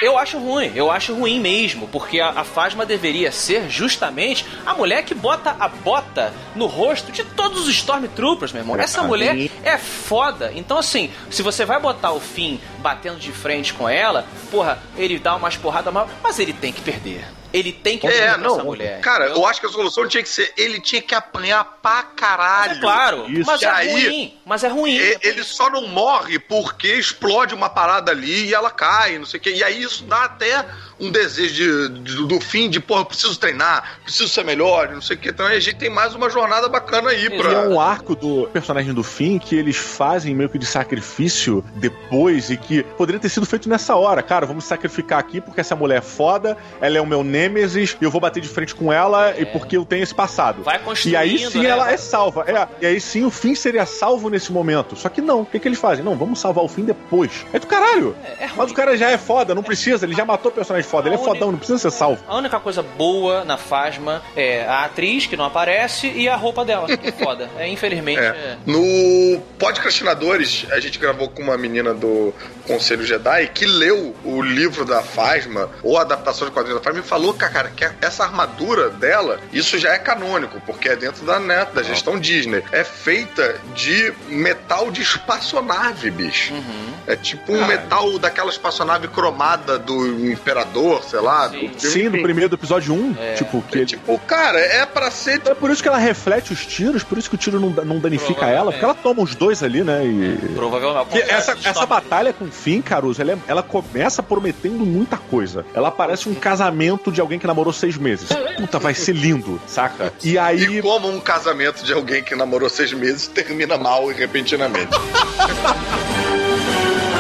[SPEAKER 1] Eu acho ruim, eu acho ruim mesmo, porque a, a Fasma deveria ser justamente a mulher que bota a bota no rosto de todos os Stormtroopers, meu irmão. Essa mulher é foda. Então, assim, se você vai botar o Finn batendo de frente com ela, porra, ele dá umas porradas mal, mas ele tem que perder. Ele tem que
[SPEAKER 3] É, não.
[SPEAKER 1] essa mulher.
[SPEAKER 3] Cara,
[SPEAKER 1] entendeu?
[SPEAKER 3] eu acho que a solução tinha que ser ele tinha que apanhar pra caralho.
[SPEAKER 1] É claro,
[SPEAKER 2] Isso.
[SPEAKER 1] mas
[SPEAKER 3] E
[SPEAKER 1] é
[SPEAKER 3] aí,
[SPEAKER 1] ruim. Mas é ruim.
[SPEAKER 3] E- Ele só não morre porque explode uma parada ali e ela cai, não sei o quê. E aí isso dá até um desejo de, de- do fim de, eu preciso treinar, preciso ser melhor, não sei o quê. Então a gente tem mais uma jornada bacana aí
[SPEAKER 2] E
[SPEAKER 3] pra.
[SPEAKER 2] é um arco do personagem do fim que eles fazem meio que de sacrifício depois e que poderia ter sido feito nessa hora. Cara, vamos sacrificar aqui porque essa mulher é foda, ela é o meu nêmesis e eu vou bater de frente com ela e porque eu tenho esse passado.
[SPEAKER 1] Vai
[SPEAKER 2] E
[SPEAKER 1] construindo,
[SPEAKER 2] aí sim
[SPEAKER 1] né?
[SPEAKER 2] ela é salva. É, e aí sim o fim seria salvo nesse momento. Só que não. O que, que eles fazem? Não, vamos salvar o fim depois. É do caralho.
[SPEAKER 1] É, é.
[SPEAKER 2] Mas o cara já é foda, não precisa. Ele já matou o personagem foda. Ele é
[SPEAKER 1] A única-
[SPEAKER 2] fodão, não precisa ser salvo.
[SPEAKER 1] A única coisa boa na Fasma é a atriz, que não aparece, e a roupa dela, que é foda. É, infelizmente.
[SPEAKER 3] É.
[SPEAKER 1] é-
[SPEAKER 3] No Podcastinadores, a gente gravou com uma menina do Conselho Jedi que leu o livro da Fasma, ou a adaptação de quadrinhos da Fasma, e falou, cara, que essa armadura dela, isso já é canônico, porque é dentro da net, da gestão Disney. É feita de metal de espaçonave, bicho.
[SPEAKER 1] Uhum.
[SPEAKER 3] É tipo um metal daquela espaçonave cromada do Imperador, sei lá.
[SPEAKER 1] Sim.
[SPEAKER 3] do-
[SPEAKER 2] Sim, no primeiro do episódio 1.
[SPEAKER 1] É.
[SPEAKER 2] Tipo, que
[SPEAKER 3] É
[SPEAKER 2] ele.
[SPEAKER 3] tipo, cara, é pra ser
[SPEAKER 2] É por isso que ela reflete os tiros, por isso que o tiro não, não danifica
[SPEAKER 1] Provavelmente.
[SPEAKER 2] ela, porque ela toma os dois ali, né? E.
[SPEAKER 1] Provavelmente.
[SPEAKER 2] Que essa, essa batalha com o Finn, Caruso, ela, é- ela começa prometendo muita coisa. Ela parece um casamento de alguém que namorou seis meses. Puta, vai ser lindo, saca? E aí.
[SPEAKER 3] E como um casamento de alguém que namorou seis meses termina mal e repentinamente.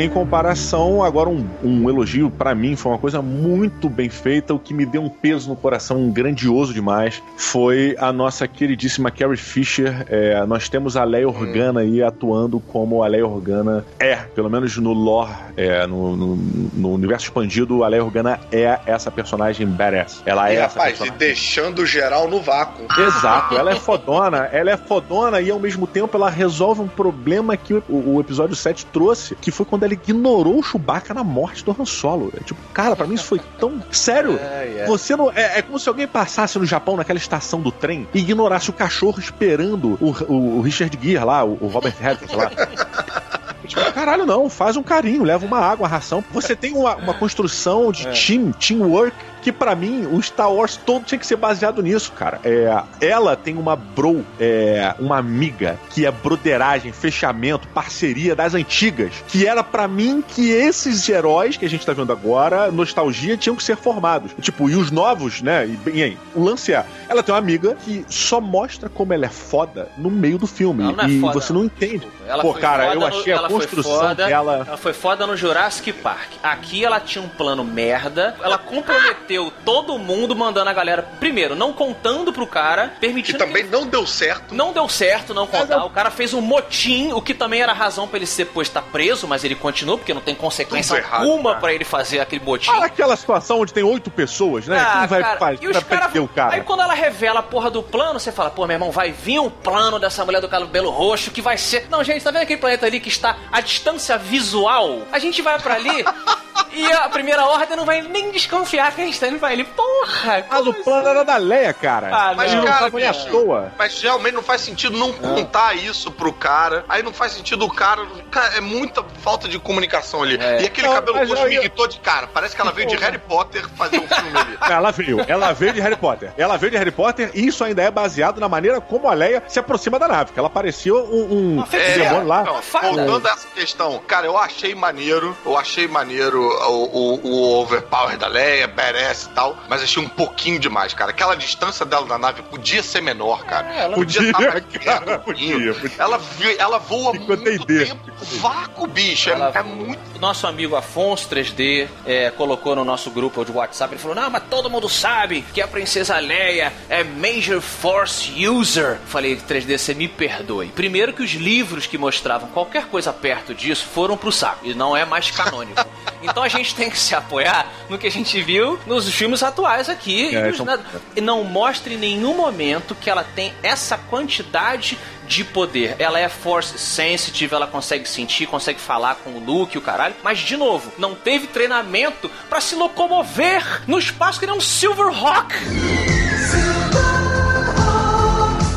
[SPEAKER 2] Em comparação, agora um, um elogio pra mim foi uma coisa muito bem feita. O que me deu um peso no coração grandioso demais foi a nossa queridíssima Carrie Fisher. É, nós temos a Leia Organa aí atuando como a Leia Organa é, pelo menos no lore, é, no, no- no universo expandido, a Leia Organa é essa personagem badass. Ela
[SPEAKER 3] E
[SPEAKER 2] é essa
[SPEAKER 3] rapaz, e
[SPEAKER 2] personagem.
[SPEAKER 3] deixando geral no vácuo.
[SPEAKER 2] Exato, ela é fodona, ela é fodona e ao mesmo tempo ela resolve um problema que o, o episódio 7 trouxe, que foi quando ela ignorou o Chewbacca na morte do Han Solo. É, tipo, cara, pra mim isso foi tão sério. Você não. É, é como se alguém passasse no Japão naquela estação do trem e ignorasse o cachorro esperando o, o- o Richard Gere lá, o, o Robert Redford lá. Tipo, caralho, não, faz um carinho, leva uma água, uma ração. Você tem uma, uma construção de team, teamwork, que pra mim, o Star Wars todo tinha que ser baseado nisso, cara. É, ela tem uma bro, é, uma amiga, que é broderagem, fechamento, parceria das antigas, que era pra mim que esses heróis que a gente tá vendo agora, nostalgia, tinham que ser formados. Tipo, e os novos, né? E, bem, aí, o lance é, ela tem uma amiga que só mostra como ela é foda no meio do filme.
[SPEAKER 1] Ela não é
[SPEAKER 2] e
[SPEAKER 1] foda,
[SPEAKER 2] você não entende.
[SPEAKER 1] Ela
[SPEAKER 2] Pô,
[SPEAKER 1] foi
[SPEAKER 2] cara,
[SPEAKER 1] foda
[SPEAKER 2] eu
[SPEAKER 1] no-
[SPEAKER 2] achei a
[SPEAKER 1] ela foi
[SPEAKER 2] construção
[SPEAKER 1] foda,
[SPEAKER 2] dela.
[SPEAKER 1] Ela foi foda no Jurassic Park. Aqui ela tinha um plano merda. Ela comprometeu bateu todo mundo, mandando a galera, primeiro, não contando pro cara,
[SPEAKER 3] E
[SPEAKER 1] permitindo
[SPEAKER 3] também
[SPEAKER 1] que
[SPEAKER 3] não deu certo.
[SPEAKER 1] não deu certo não contar. O cara fez um motim, o que também era razão pra ele ser depois estar preso, mas ele continuou, porque não tem consequência
[SPEAKER 3] errado,
[SPEAKER 1] alguma
[SPEAKER 3] cara.
[SPEAKER 1] pra ele fazer aquele motim.
[SPEAKER 2] Ah, aquela situação onde tem oito pessoas, né?
[SPEAKER 1] Ah,
[SPEAKER 2] Quem vai
[SPEAKER 1] cara,
[SPEAKER 2] fazer
[SPEAKER 1] e os
[SPEAKER 2] pra
[SPEAKER 1] cara,
[SPEAKER 2] o cara?
[SPEAKER 1] Aí quando ela revela a porra do plano, você fala, pô, meu irmão, vai vir um plano dessa mulher do cabelo roxo que vai ser. Não, gente, tá vendo aquele planeta ali que está à distância visual? A gente vai pra ali e a primeira ordem não vai nem desconfiar que a gente tá indo pra ali. Porra!
[SPEAKER 2] Mas o plano era da Leia, cara.
[SPEAKER 1] Ah,
[SPEAKER 3] Mas,
[SPEAKER 2] Ele não
[SPEAKER 3] cara,
[SPEAKER 2] nem à toa.
[SPEAKER 3] Mas realmente não faz sentido não contar isso pro cara. Aí não faz sentido o cara. Cara, é muita falta de comunicação ali.
[SPEAKER 1] É.
[SPEAKER 3] E aquele
[SPEAKER 2] Não,
[SPEAKER 3] cabelo roxo me irritou de cara. Parece que ela veio de Harry Potter fazer um filme ali.
[SPEAKER 2] Ela veio, ela veio de Harry Potter. Ela veio de Harry Potter e isso ainda é baseado na maneira como a Leia se aproxima da nave. Que ela parecia um, um
[SPEAKER 1] É,
[SPEAKER 2] demônio lá.
[SPEAKER 3] não, voltando a essa questão, cara, eu achei maneiro, eu achei maneiro o, o, o overpower da Leia, badass e tal, mas achei um pouquinho demais, cara. Aquela distância dela da nave podia ser menor, cara.
[SPEAKER 1] ela
[SPEAKER 2] Podia,
[SPEAKER 3] estar mais
[SPEAKER 2] cara, podia, podia.
[SPEAKER 3] Ela, ela voa
[SPEAKER 2] Ficou
[SPEAKER 3] muito tempo. Vácuo, bicho. É,
[SPEAKER 1] Ela-
[SPEAKER 3] é muito.
[SPEAKER 1] Nosso amigo Afonso 3D é, colocou no nosso grupo de WhatsApp. Ele falou: Não, mas todo mundo sabe que a Princesa Leia é Major Force User. Falei: 3D, você me perdoe. Primeiro, que os livros que mostravam qualquer coisa perto disso foram pro saco e não é mais canônico. Então a gente tem que se apoiar no que a gente viu nos filmes atuais aqui.
[SPEAKER 2] É,
[SPEAKER 1] e, nos
[SPEAKER 2] então-
[SPEAKER 1] e não mostra em nenhum momento que ela tem essa quantidade de poder. Ela é force sensitive, ela consegue sentir, consegue falar com o Luke, o caralho. Mas, de novo, não teve treinamento pra se locomover no espaço que nem um Silverhawk.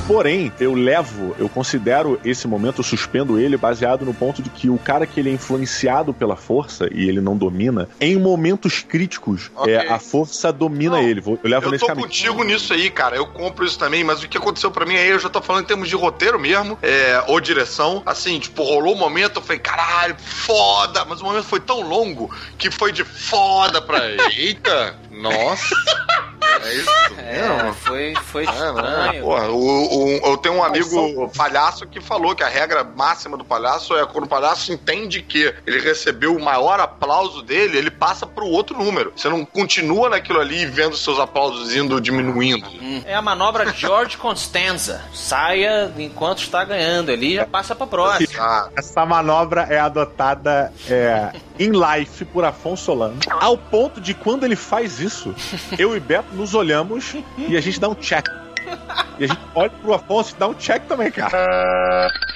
[SPEAKER 2] Porém, eu levo, eu considero esse momento, eu suspendo ele baseado no ponto de que o cara que ele é influenciado pela força e ele não domina, em momentos críticos,
[SPEAKER 3] Ok.
[SPEAKER 2] é, a força domina
[SPEAKER 3] Não,
[SPEAKER 2] ele. Eu levo
[SPEAKER 3] Eu
[SPEAKER 2] nesse
[SPEAKER 3] tô
[SPEAKER 2] caminho.
[SPEAKER 3] contigo nisso aí, cara. Eu compro isso também, mas o que aconteceu pra mim aí, eu já tô falando em termos de roteiro mesmo, é, ou direção. Assim, tipo, rolou um momento, eu falei, caralho, foda! Mas o momento foi tão longo que foi de foda pra. Eita! Nossa! É isso?
[SPEAKER 1] É, foi, foi
[SPEAKER 3] É,
[SPEAKER 1] estranho.
[SPEAKER 3] porra, o- o- eu tenho um amigo palhaço que falou que a regra máxima do palhaço é quando o palhaço entende que ele recebeu o maior aplauso dele, ele passa pro outro número. Você não continua naquilo ali e vendo seus aplausos indo diminuindo.
[SPEAKER 1] É a manobra George Constanza. Saia enquanto está ganhando ali já passa pra próxima.
[SPEAKER 3] Ah,
[SPEAKER 2] Essa manobra é adotada é, em life por Afonso Solano. Ao ponto de quando ele faz isso, eu e Beto nos olhamos e a gente dá um check. E a gente olha pro Afonso e dá um check também, cara.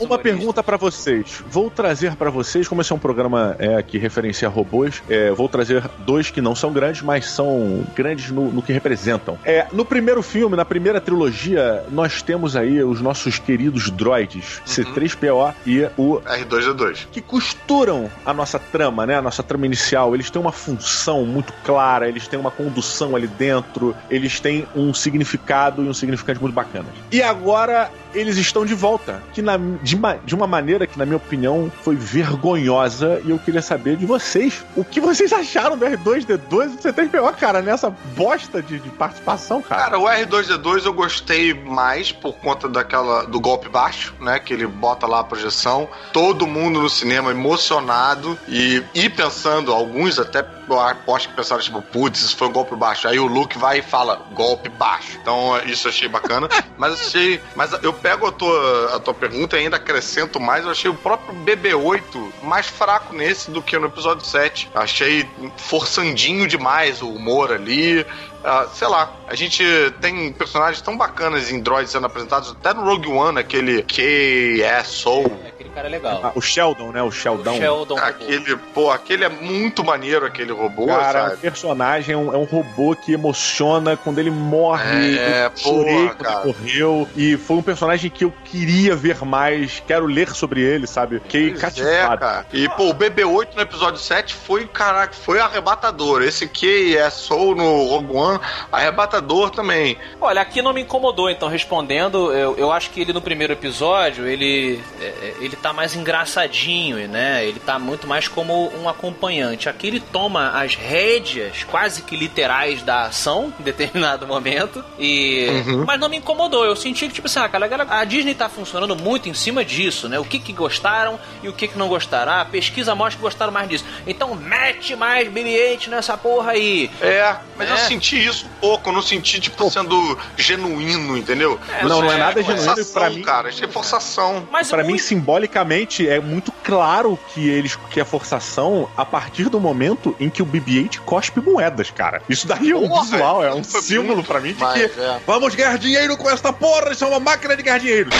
[SPEAKER 2] Uma pergunta pra vocês. Vou trazer pra vocês, como esse é um programa é, que referencia robôs, é, vou trazer dois que não são grandes, mas são grandes no, no que representam. É, no primeiro filme, na primeira trilogia, nós temos aí os nossos queridos droids, C3PO e o
[SPEAKER 3] R2D2.
[SPEAKER 2] que costuram a nossa trama, né? A nossa trama inicial. Eles têm uma função muito clara, eles têm uma condução ali dentro, eles têm um significado e um significante muito bacana. E agora eles estão de volta, que na, de, de uma maneira que, na minha opinião, foi vergonhosa. E eu queria saber de vocês o que vocês acharam do R2D2 e do C3PO, cara, nessa bosta de, de participação, cara.
[SPEAKER 3] Cara, o R2D2 eu gostei mais por conta daquela do golpe baixo, né? Que ele bota lá a projeção. Todo mundo no cinema emocionado e, e pensando, alguns até aposto que pensaram, tipo, putz, isso foi um golpe baixo. Aí o Luke vai e fala, golpe baixo. Então isso achei bacana. mas achei. Mas eu pego a tua, a tua pergunta e ainda acrescento mais. Eu achei o próprio BB-8 mais fraco nesse do que no episódio 7. Achei forçandinho demais o humor ali. Ah, sei lá, a gente tem personagens tão bacanas em droids sendo apresentados, até no Rogue One, aquele K-Soul.
[SPEAKER 1] Cara é legal.
[SPEAKER 2] Ah, o Sheldon, né? O Sheldon.
[SPEAKER 1] O Sheldon.
[SPEAKER 3] Aquele, pô, aquele é muito maneiro, aquele robô,
[SPEAKER 2] Cara, o
[SPEAKER 3] sabe?
[SPEAKER 2] personagem é um, é um robô que emociona quando ele morre.
[SPEAKER 3] É,
[SPEAKER 2] eu chorei
[SPEAKER 3] porra,
[SPEAKER 2] quando
[SPEAKER 3] cara.
[SPEAKER 2] ele morreu. E foi um personagem que eu queria ver mais, quero ler sobre ele, sabe? Fiquei
[SPEAKER 3] Pois
[SPEAKER 2] cativado.
[SPEAKER 3] É, cara. E, pô, o BB-8 no episódio 7 foi, caraca, foi arrebatador. Esse que é Soul no Rogue One, arrebatador também.
[SPEAKER 1] Olha, aqui não me incomodou, então respondendo, eu, eu acho que ele no primeiro episódio, ele, é, ele tá mais engraçadinho, né? Ele tá muito mais como um acompanhante. Aqui ele toma as rédeas quase que literais da ação em determinado momento e
[SPEAKER 3] Uhum.
[SPEAKER 1] mas não me incomodou. Eu senti que tipo assim, ah, cara, a Disney tá funcionando muito em cima disso, né? O que que gostaram e o que que não gostaram. Ah, a pesquisa mostra que gostaram mais disso. Então mete mais BB-8 nessa porra aí.
[SPEAKER 3] É, mas eu
[SPEAKER 1] É.
[SPEAKER 3] senti isso um pouco, eu não senti, tipo, sendo genuíno, entendeu?
[SPEAKER 1] É,
[SPEAKER 2] Não, não é
[SPEAKER 3] Eu
[SPEAKER 2] nada genuíno,
[SPEAKER 3] forçação,
[SPEAKER 2] pra mim-
[SPEAKER 3] cara, achei forçação.
[SPEAKER 1] Mas
[SPEAKER 2] Pra
[SPEAKER 1] o-
[SPEAKER 2] mim, simbolicamente, é muito claro que eles que é forçação a partir do momento em que o BB-8 cospe moedas, cara. Isso daí é um
[SPEAKER 3] Porra,
[SPEAKER 2] visual, é um
[SPEAKER 3] foi
[SPEAKER 2] símbolo pra mim de
[SPEAKER 3] demais,
[SPEAKER 2] que
[SPEAKER 3] é.
[SPEAKER 2] vamos ganhar dinheiro com esta porra, isso é uma máquina de ganhar dinheiro.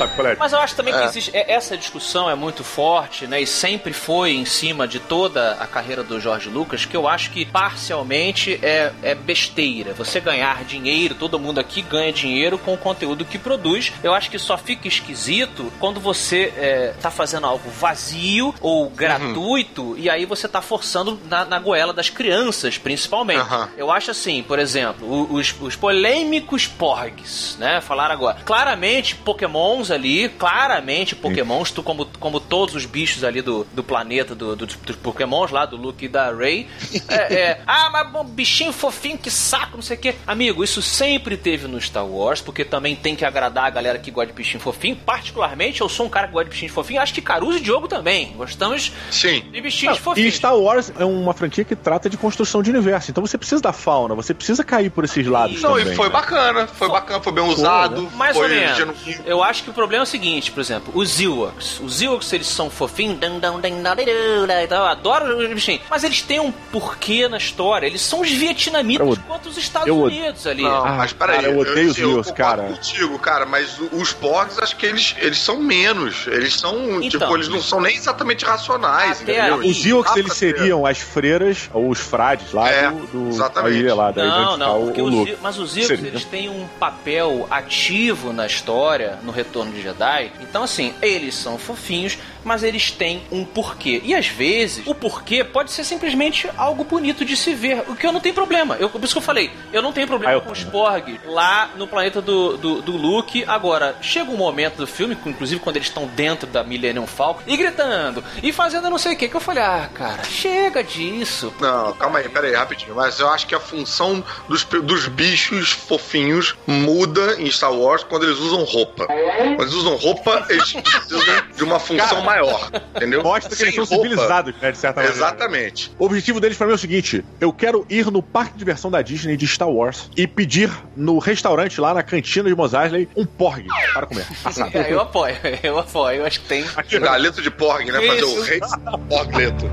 [SPEAKER 2] Sabe qual é?
[SPEAKER 1] Mas eu acho também que
[SPEAKER 3] É.
[SPEAKER 1] existe, é- essa discussão é muito forte, né? E sempre foi em cima de toda a carreira do Jorge Lucas, que eu acho que parcialmente é, é besteira. Você ganhar dinheiro, todo mundo aqui ganha dinheiro com o conteúdo que produz. Eu acho que só fica esquisito quando você é, tá fazendo algo vazio ou gratuito e aí você tá forçando na, na goela das crianças, principalmente.
[SPEAKER 3] Aham.
[SPEAKER 1] Eu acho assim, por exemplo, os, os polêmicos porgs, né? Falaram agora. Claramente, pokémons ali, claramente pokémons, tu, como, como todos os bichos ali do, do planeta, do, do- dos pokémons lá, do Luke e da Ray. É, é, ah, mas bom, bichinho fofinho, que saco, não sei o quê. Amigo, isso sempre teve no Star Wars, porque também tem que agradar a galera que gosta de bichinho fofinho. Particularmente, eu sou um cara que gosta de bichinho fofinho, acho que Caruso e Diogo também. Gostamos
[SPEAKER 3] Sim.
[SPEAKER 1] de bichinhos
[SPEAKER 2] Não, e
[SPEAKER 1] fofinhos.
[SPEAKER 2] Star Wars é uma franquia que trata de construção de universo. Então você precisa da fauna, você precisa cair por esses lados
[SPEAKER 3] Não,
[SPEAKER 2] também.
[SPEAKER 3] e foi
[SPEAKER 2] né?
[SPEAKER 3] bacana, foi bacana, foi bem usado,
[SPEAKER 1] Mais
[SPEAKER 3] foi
[SPEAKER 1] ou menos.
[SPEAKER 3] genuíno.
[SPEAKER 1] Eu acho que problema é o seguinte, por exemplo, os Ewoks. Os Ewoks, eles são fofinhos, dan, dan, dan, dan, dan, dan, então, eu adoro os bichinhos. Mas eles têm um porquê na história. Eles são os vietnamitas
[SPEAKER 2] Eu
[SPEAKER 1] quanto os Estados
[SPEAKER 2] eu
[SPEAKER 1] Unidos ali.
[SPEAKER 3] Não,
[SPEAKER 2] Ah,
[SPEAKER 3] mas peraí.
[SPEAKER 2] cara, eu odeio os
[SPEAKER 3] eu
[SPEAKER 2] Ewoks,
[SPEAKER 3] concordo
[SPEAKER 2] cara.
[SPEAKER 3] contigo, cara, mas os porgs, acho que eles, eles são menos. Eles são,
[SPEAKER 1] Então.
[SPEAKER 3] tipo, eles não são nem exatamente racionais, entendeu?
[SPEAKER 1] aí.
[SPEAKER 2] Os Ewoks, eles seriam as freiras ou os frades lá
[SPEAKER 3] É,
[SPEAKER 2] do, do
[SPEAKER 3] exatamente.
[SPEAKER 2] lá, da ilha
[SPEAKER 1] Não, não,
[SPEAKER 2] o-
[SPEAKER 1] porque
[SPEAKER 2] o
[SPEAKER 1] os. Ewoks- mas os Ewoks
[SPEAKER 2] Seria.
[SPEAKER 1] eles têm um papel ativo na história, no Retorno de Jedi. Então, assim, eles são fofinhos, mas eles têm um porquê. E às vezes, o porquê pode ser simplesmente algo bonito de se ver, o que eu não tenho problema. Eu, por isso que eu falei, eu não tenho problema
[SPEAKER 2] Ah, eu
[SPEAKER 1] com os. Porg lá no planeta do, do, do Luke. Agora, chega um momento do filme, inclusive quando eles estão dentro da Millennium Falcon, e gritando, e fazendo não sei o que, que eu falei, ah, cara, chega disso.
[SPEAKER 3] Não, calma aí, peraí, rapidinho. Mas eu acho que a função dos, dos bichos fofinhos muda em Star Wars quando eles usam roupa. Quando eles usam roupa, eles precisam de uma função
[SPEAKER 2] Cara,
[SPEAKER 3] maior, entendeu?
[SPEAKER 2] Mostra que eles são
[SPEAKER 3] roupa-
[SPEAKER 2] civilizados, né, de certa maneira.
[SPEAKER 3] Exatamente.
[SPEAKER 2] O objetivo deles pra mim é o seguinte: eu quero ir no parque de diversão da Disney de Star Wars e pedir no restaurante lá na cantina de Mos Eisley um porg para comer. Assado.
[SPEAKER 1] É, eu apoio, eu apoio, eu acho que tem.
[SPEAKER 3] Um galeto de porg, né? Fazer o
[SPEAKER 1] Isso.
[SPEAKER 3] rei porgleto.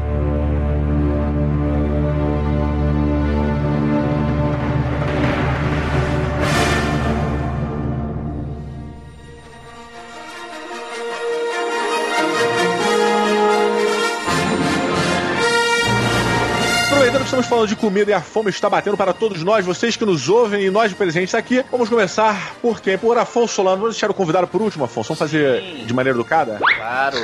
[SPEAKER 2] Estamos falando de comida e a fome está batendo para todos nós, vocês que nos ouvem e nós presentes aqui, vamos começar por quem? Por Afonso Solano. Vamos deixar o convidado por último, Afonso. Vamos fazer
[SPEAKER 1] Sim.
[SPEAKER 2] de maneira educada?
[SPEAKER 1] Claro.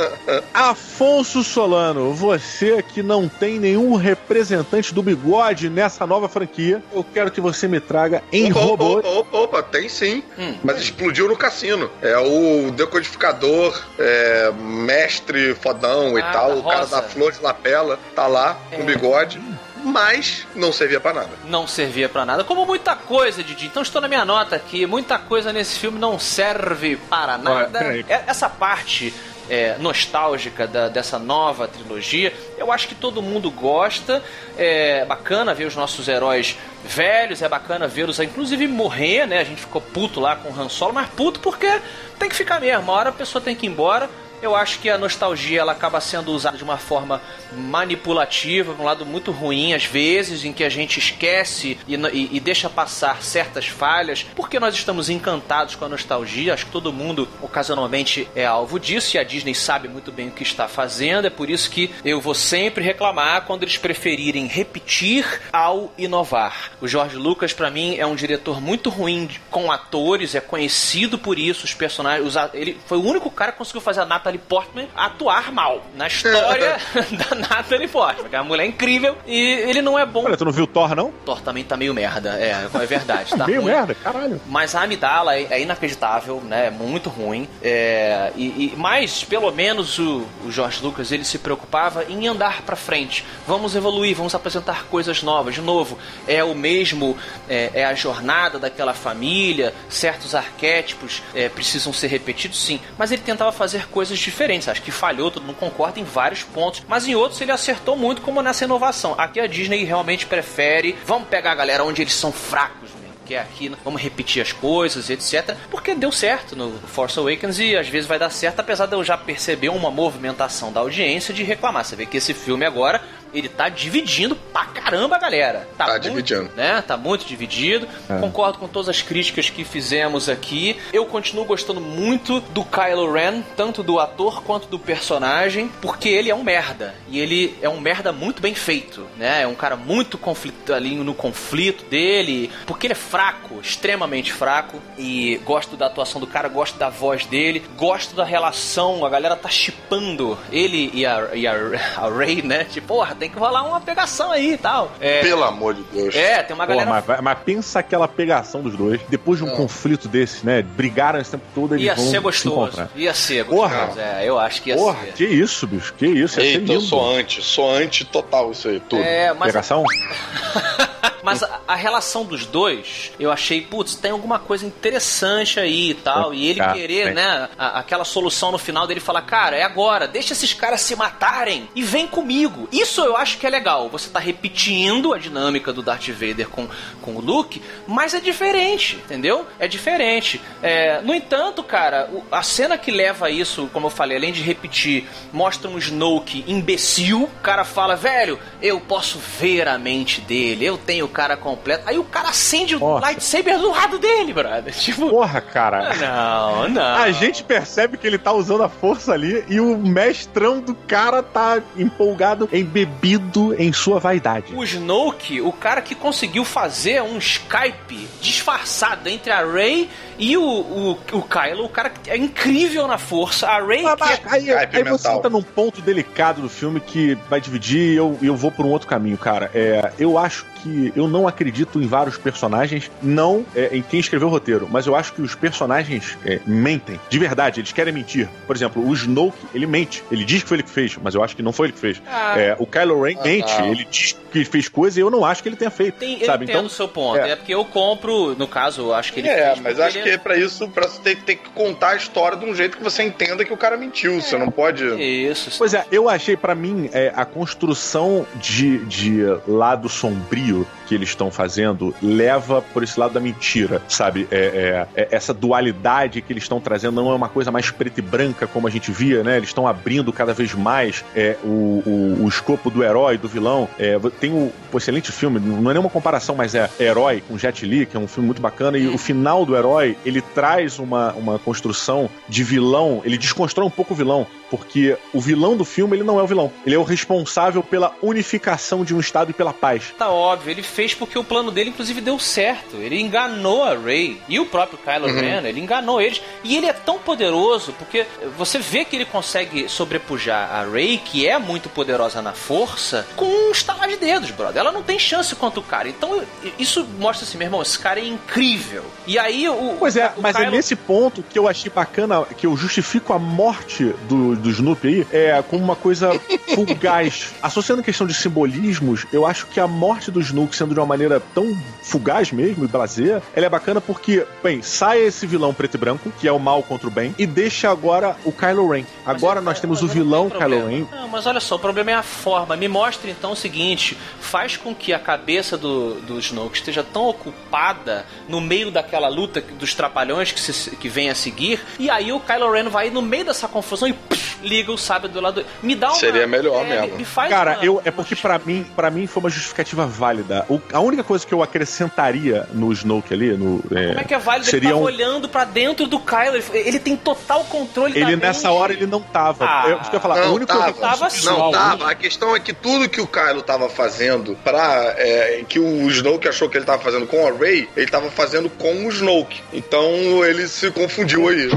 [SPEAKER 2] Afonso Solano, você que não tem nenhum representante do bigode nessa nova franquia, eu quero que você me traga em
[SPEAKER 3] Opa, opa,
[SPEAKER 2] robô.
[SPEAKER 3] opa, opa, opa, tem sim.
[SPEAKER 1] Hum.
[SPEAKER 3] Mas explodiu no cassino. É o decodificador, é, mestre fodão e
[SPEAKER 1] Ah,
[SPEAKER 3] tal,
[SPEAKER 1] da
[SPEAKER 3] o cara da flor de lapela, tá lá com
[SPEAKER 1] É.
[SPEAKER 3] bigode, mas não servia pra nada.
[SPEAKER 1] não servia pra nada. Como muita coisa, Didi. Então estou na minha nota aqui. Muita coisa nesse filme não serve para nada. É- Essa parte é, nostálgica da- dessa nova trilogia, eu acho que todo mundo gosta. É bacana ver os nossos heróis velhos, é bacana vê-los, inclusive, morrer, né? A gente ficou puto lá com o Han Solo, mas puto porque tem que ficar mesmo. Uma hora a pessoa tem que ir embora. Eu acho que a nostalgia ela acaba sendo usada de uma forma manipulativa, um lado muito ruim às vezes, em que a gente esquece e, e- e deixa passar certas falhas, porque nós estamos encantados com a nostalgia. Acho que todo mundo ocasionalmente é alvo disso e a Disney sabe muito bem o que está fazendo. É por isso que eu vou sempre reclamar quando eles preferirem repetir ao inovar. O George Lucas, pra mim, é um diretor muito ruim com atores, é conhecido por isso, os personagens. os ele foi o único cara que conseguiu fazer a Natalie Natalie Portman atuar mal na história da Natalie Portman, que é uma mulher incrível e ele não é bom.
[SPEAKER 2] Olha, tu não viu Thor, não?
[SPEAKER 1] Thor também tá meio merda, é, é verdade. Tá
[SPEAKER 2] Meio
[SPEAKER 1] ruim.
[SPEAKER 2] merda, caralho.
[SPEAKER 1] Mas a Amidala é, é inacreditável, né? É muito ruim. É, e, e- mas, pelo menos, o, o George Lucas ele se preocupava em andar pra frente. Vamos evoluir, vamos apresentar coisas novas. De novo, é o mesmo, é, é a jornada daquela família, certos arquétipos é, precisam ser repetidos, sim. Mas ele tentava fazer coisas diferentes. Acho que falhou, todo mundo concorda em vários pontos. Mas em outros ele acertou muito, como nessa inovação. Aqui a Disney realmente prefere. Vamos pegar a galera onde eles são fracos mesmo que é aqui, vamos repetir as coisas, etc. Porque deu certo no Force Awakens e às vezes vai dar certo, apesar de eu já perceber uma movimentação da audiência de reclamar. Você vê que esse filme agora, ele tá dividindo pra caramba a galera. Tá,
[SPEAKER 3] Tá
[SPEAKER 1] muito,
[SPEAKER 3] dividindo.
[SPEAKER 1] Né? Tá muito dividido.
[SPEAKER 2] É.
[SPEAKER 1] Concordo com todas as críticas que fizemos aqui. Eu continuo gostando muito do Kylo Ren, tanto do ator quanto do personagem, porque ele é um merda. E ele é um merda muito bem feito, né? É um cara muito conflito ali no conflito dele, porque ele é fraco, extremamente fraco. E gosto da atuação do cara, gosto da voz dele, gosto da relação. A galera tá chipando ele e a, e a, a Ray, né? Tipo, porra, tem que rolar uma pegação aí e tal. É,
[SPEAKER 3] Pelo amor de Deus.
[SPEAKER 1] é, tem uma
[SPEAKER 2] Pô,
[SPEAKER 1] galera
[SPEAKER 2] mas, mas pensa aquela pegação dos dois. Depois de um conflito desse, né? Brigaram esse tempo todo, eles
[SPEAKER 1] Ia
[SPEAKER 2] vão
[SPEAKER 1] ser
[SPEAKER 2] se
[SPEAKER 1] gostoso.
[SPEAKER 2] encontrar.
[SPEAKER 1] Ia ser gostoso.
[SPEAKER 2] Porra.
[SPEAKER 1] É, eu acho que ia
[SPEAKER 2] Porra,
[SPEAKER 1] ser.
[SPEAKER 2] que isso, bicho. Que isso. Ia ser
[SPEAKER 3] Eita, eu
[SPEAKER 2] lindo.
[SPEAKER 3] sou anti, sou anti total isso aí, tudo.
[SPEAKER 1] É, mas,
[SPEAKER 2] Pegação?
[SPEAKER 1] mas a, a relação dos dois, eu achei, putz, tem alguma coisa interessante aí e tal. E ele
[SPEAKER 2] Ah,
[SPEAKER 1] querer, né, a- aquela solução no final dele falar, cara, é agora, deixa esses caras se matarem e vem comigo. Isso eu acho que é legal. Você tá repetindo a dinâmica do Darth Vader com, com o Luke, mas é diferente, entendeu? É diferente. É, no entanto, cara, a cena que leva a isso, como eu falei, além de repetir, mostra um Snoke imbecil. O cara fala, velho, eu posso ver a mente dele, eu tenho cara completo. Aí o cara acende o
[SPEAKER 2] Nossa.
[SPEAKER 1] lightsaber do lado dele, brother. Tipo,
[SPEAKER 2] Porra, cara.
[SPEAKER 1] não, não.
[SPEAKER 2] A gente percebe que ele tá usando a força ali e o mestrão do cara tá empolgado, embebido em sua vaidade.
[SPEAKER 1] O Snoke, o cara que conseguiu fazer um Skype disfarçado entre a Rey e o, o, o Kylo, o cara que é incrível na força. A Rey
[SPEAKER 2] Ah,
[SPEAKER 1] que é...
[SPEAKER 2] aí, aí você entra num ponto delicado do filme que vai dividir e eu, eu vou por um outro caminho, cara. É, eu acho que eu não acredito em vários personagens, não é, em quem escreveu o roteiro, mas eu acho que os personagens é, mentem. De verdade, eles querem mentir. Por exemplo, o Snoke, ele mente. Ele diz que foi ele que fez, mas eu acho que não foi ele que fez.
[SPEAKER 1] Ah.
[SPEAKER 2] É, o Kylo Ren
[SPEAKER 3] Ah,
[SPEAKER 2] mente. Ele diz que fez coisa e eu não acho que ele tenha feito.
[SPEAKER 1] Tem, eu
[SPEAKER 2] sabe?
[SPEAKER 1] entendo
[SPEAKER 2] Então,
[SPEAKER 1] o seu ponto. É.
[SPEAKER 2] é.
[SPEAKER 1] porque eu compro, no caso, eu acho que ele
[SPEAKER 3] É,
[SPEAKER 1] fez
[SPEAKER 3] mas acho
[SPEAKER 1] ele
[SPEAKER 3] que é pra isso, pra você ter, ter que contar a história de um jeito que você entenda que o cara mentiu. Você não pode.
[SPEAKER 1] Isso.
[SPEAKER 2] Pois é, eu achei pra mim é, a construção de, de lado sombrio que eles estão fazendo leva por esse lado da mentira, sabe? É, é- é- essa dualidade que eles estão trazendo não é uma coisa mais preta e branca como a gente via, né? Eles estão abrindo cada vez mais é, o, o, o escopo do herói, do vilão. É, tem o excelente filme, não é nenhuma comparação, mas é Herói com Jet Li, que é um filme muito bacana, e o final do herói ele traz uma, uma construção de vilão, ele desconstrói um pouco o vilão, porque o vilão do filme ele não é o vilão, ele é o responsável pela unificação de um estado e pela paz.
[SPEAKER 1] Tá óbvio, ele fez porque o plano dele, inclusive, deu certo. Ele enganou a Rey e o próprio Kylo
[SPEAKER 3] Uhum.
[SPEAKER 1] Ren, ele enganou eles. E ele é tão poderoso porque você vê que ele consegue sobrepujar a Rey, que é muito poderosa na força, com um estalar de dedos, brother. Ela não tem chance contra o cara. Então, isso mostra assim, meu irmão, esse cara é incrível. E aí o.
[SPEAKER 2] Pois é,
[SPEAKER 1] o
[SPEAKER 2] mas é
[SPEAKER 1] Kylo-
[SPEAKER 2] nesse ponto que eu achei bacana, que eu justifico a morte do, do Snoopy aí, é como uma coisa fugaz. Associando a questão de simbolismos, eu acho que a morte do Snook sendo de uma maneira tão fugaz mesmo e blazer, ela é bacana porque, bem, sai esse vilão preto e branco, que é o mal contra o bem, e deixa agora o Kylo Ren. Agora nós temos o
[SPEAKER 1] Mas
[SPEAKER 2] vilão
[SPEAKER 1] tem
[SPEAKER 2] Kylo. Ren.
[SPEAKER 1] Não, mas olha só, o problema é a forma. Me mostre então o seguinte: faz com que a cabeça do, do Snoke esteja tão ocupada no meio daquela luta dos trapalhões que, se, que vem a seguir, e aí o Kylo Ren vai no meio dessa confusão e pff, liga o sábio do lado. Me dá uma.
[SPEAKER 3] Seria melhor
[SPEAKER 1] é,
[SPEAKER 3] mesmo.
[SPEAKER 1] Me faz
[SPEAKER 2] Cara,
[SPEAKER 1] uma-
[SPEAKER 2] eu, é porque pra mim, para mim foi uma justificativa válida. O- a única coisa que eu acrescentaria no Snoke ali, no,
[SPEAKER 1] Como é que é válido?
[SPEAKER 2] seria
[SPEAKER 1] ele tava
[SPEAKER 2] um-
[SPEAKER 1] olhando pra dentro do Kylo. Ele, tem total controle da
[SPEAKER 2] ele
[SPEAKER 1] mente.
[SPEAKER 2] nessa hora ele não tava.
[SPEAKER 1] Ah,
[SPEAKER 2] eu, isso que eu ia falar, o
[SPEAKER 3] Não
[SPEAKER 2] único
[SPEAKER 3] tava,
[SPEAKER 1] tava assim.
[SPEAKER 3] não tava. A questão é que tudo que o Kylo tava fazendo pra. é, que o Snoke achou que ele tava fazendo com a Rey, ele tava fazendo com o Snoke. Então ele se confundiu aí.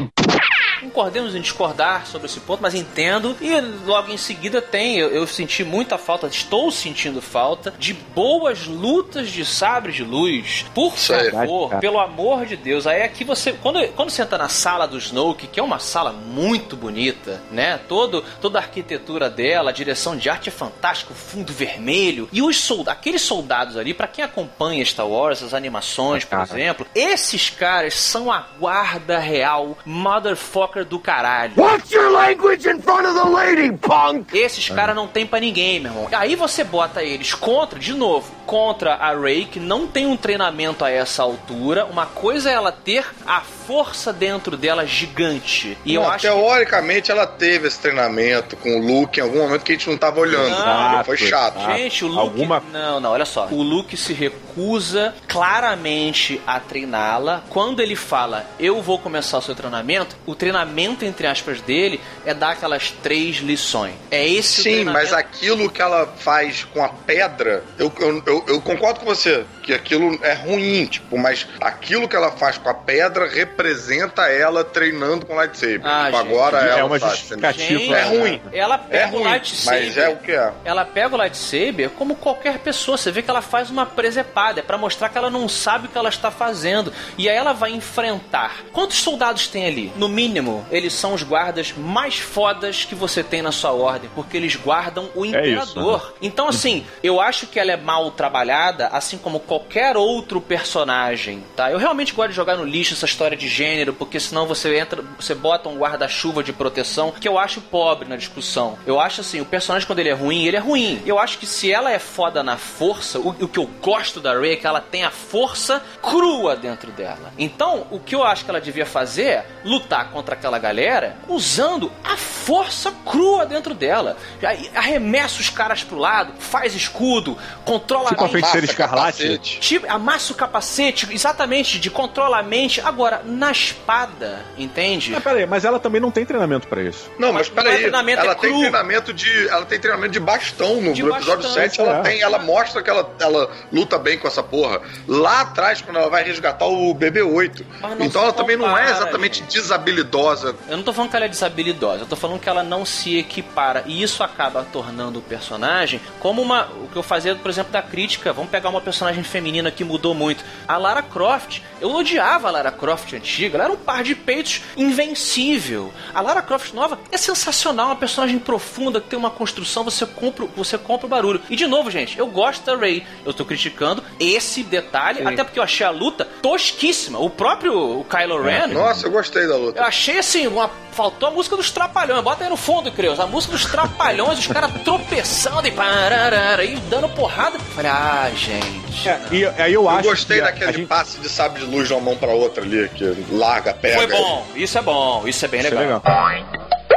[SPEAKER 1] Concordemos em discordar sobre esse ponto, mas entendo. E logo em seguida tem, eu, eu senti muita falta, estou sentindo falta de boas lutas de sabre de luz. Por
[SPEAKER 3] Isso
[SPEAKER 1] favor,
[SPEAKER 2] Cara.
[SPEAKER 1] pelo amor de Deus. Aí aqui você, quando, quando você entra na sala do Snoke, que é uma sala muito bonita, né? Todo, toda a arquitetura dela, a direção de arte é fantástica, o fundo vermelho. E os soldados, aqueles soldados ali, pra quem acompanha Star Wars, as animações, por exemplo, esses caras são a guarda real motherfucker do caralho.
[SPEAKER 8] Watch your language in front of the lady, punk!
[SPEAKER 1] Esses caras não tem pra ninguém, meu irmão. Aí você bota eles contra, de novo, contra a Rey, que não tem um treinamento a essa altura. Uma coisa é ela ter a força dentro dela gigante. E eu
[SPEAKER 3] Não,
[SPEAKER 1] acho que
[SPEAKER 3] teoricamente ela teve esse treinamento com o Luke em algum momento que a gente não tava olhando.
[SPEAKER 1] Não,
[SPEAKER 3] foi chato.
[SPEAKER 2] exato.
[SPEAKER 1] Gente, o Luke.
[SPEAKER 2] Alguma-
[SPEAKER 1] Não, não, olha só. O Luke se recusa claramente a treiná-la. Quando ele fala, eu vou começar o seu treinamento, o treinamento, entre aspas, dele é dar aquelas três lições. É esse
[SPEAKER 3] Sim, mas aquilo que ela faz com a pedra, eu, eu, eu, eu concordo com você, que aquilo é ruim, tipo, mas aquilo que ela faz com a pedra representa ela treinando com lightsaber.
[SPEAKER 1] Ah,
[SPEAKER 3] Tipo,
[SPEAKER 1] gente,
[SPEAKER 3] agora
[SPEAKER 2] é
[SPEAKER 3] ela
[SPEAKER 2] uma
[SPEAKER 3] faz,
[SPEAKER 2] justificativa.
[SPEAKER 1] Gente,
[SPEAKER 3] É ruim.
[SPEAKER 1] Ela
[SPEAKER 3] É
[SPEAKER 1] pega o
[SPEAKER 3] ruim,
[SPEAKER 1] lightsaber.
[SPEAKER 3] mas é o que é.
[SPEAKER 1] Ela pega o lightsaber como qualquer pessoa. Você vê que ela faz uma presepada. É pra mostrar que ela não sabe o que ela está fazendo. E aí ela vai enfrentar. Quantos soldados tem ali? No mínimo, eles são os guardas mais fodas que você tem na sua ordem. Porque eles guardam o
[SPEAKER 2] É isso,
[SPEAKER 1] imperador. Então, assim, eu acho que ela é mal trabalhada, assim como qualquer outro personagem, tá? Eu realmente gosto de jogar no lixo essa história de gênero, porque senão você entra, você bota um guarda-chuva de proteção, que eu acho pobre na discussão. Eu acho assim, o personagem quando ele é ruim, ele é ruim. Eu acho que se ela é foda na força, o, o que eu gosto da Rey é que ela tem a força crua dentro dela. Então, o que eu acho que ela devia fazer é lutar contra aquela galera usando a força crua dentro dela. Arremessa os caras pro lado, faz escudo, controla
[SPEAKER 2] Tipo a feiticeira escarlate.
[SPEAKER 3] Capacete.
[SPEAKER 1] Tipo, amassa o capacete, exatamente, de controla a mente. Agora, na espada, entende?
[SPEAKER 2] Mas peraí, mas ela também não tem treinamento pra isso.
[SPEAKER 3] Não, mas
[SPEAKER 1] é
[SPEAKER 3] peraí, ela
[SPEAKER 1] é
[SPEAKER 3] tem
[SPEAKER 1] cru.
[SPEAKER 3] treinamento de. Ela tem treinamento de bastão no,
[SPEAKER 1] De
[SPEAKER 3] no episódio
[SPEAKER 1] bastão,
[SPEAKER 3] 7, ela
[SPEAKER 2] é.
[SPEAKER 3] tem, ela mostra que ela, ela luta bem com essa porra. Lá atrás, quando ela vai resgatar o BB-8.
[SPEAKER 1] Mas não
[SPEAKER 3] Então ela também não é
[SPEAKER 1] compara,
[SPEAKER 3] exatamente
[SPEAKER 1] gente.
[SPEAKER 3] desabilidosa.
[SPEAKER 1] Eu não tô falando que ela é desabilidosa, eu tô falando que ela não se equipara. E isso acaba tornando o personagem como uma. O que eu fazia, por exemplo, da crítica. Vamos pegar uma personagem feminina que mudou muito. A Lara Croft. Eu odiava a Lara Croft antiga. Ela era um par de peitos invencível. A Lara Croft nova é sensacional, uma personagem profunda que tem uma construção, você compra, você compra o barulho. E de novo, gente, eu gosto da Rey. Eu tô criticando esse detalhe, até porque eu achei a luta tosquíssima. O próprio o Kylo Ren.
[SPEAKER 3] Nossa, eu gostei da luta.
[SPEAKER 1] Eu achei assim, uma... faltou a música dos Trapalhões. Bota aí no fundo, Creus. A música dos Trapalhões, os caras tropeçando e pararara, e dando porrada. Falei, ah, gente.
[SPEAKER 2] É, e aí eu,
[SPEAKER 3] Eu
[SPEAKER 2] acho
[SPEAKER 3] gostei daquele
[SPEAKER 2] gente-
[SPEAKER 3] passe de sabre de luz de uma mão pra outra ali, que larga, pega.
[SPEAKER 1] Foi bom, isso é bom, isso é bem
[SPEAKER 2] Isso é
[SPEAKER 1] legal.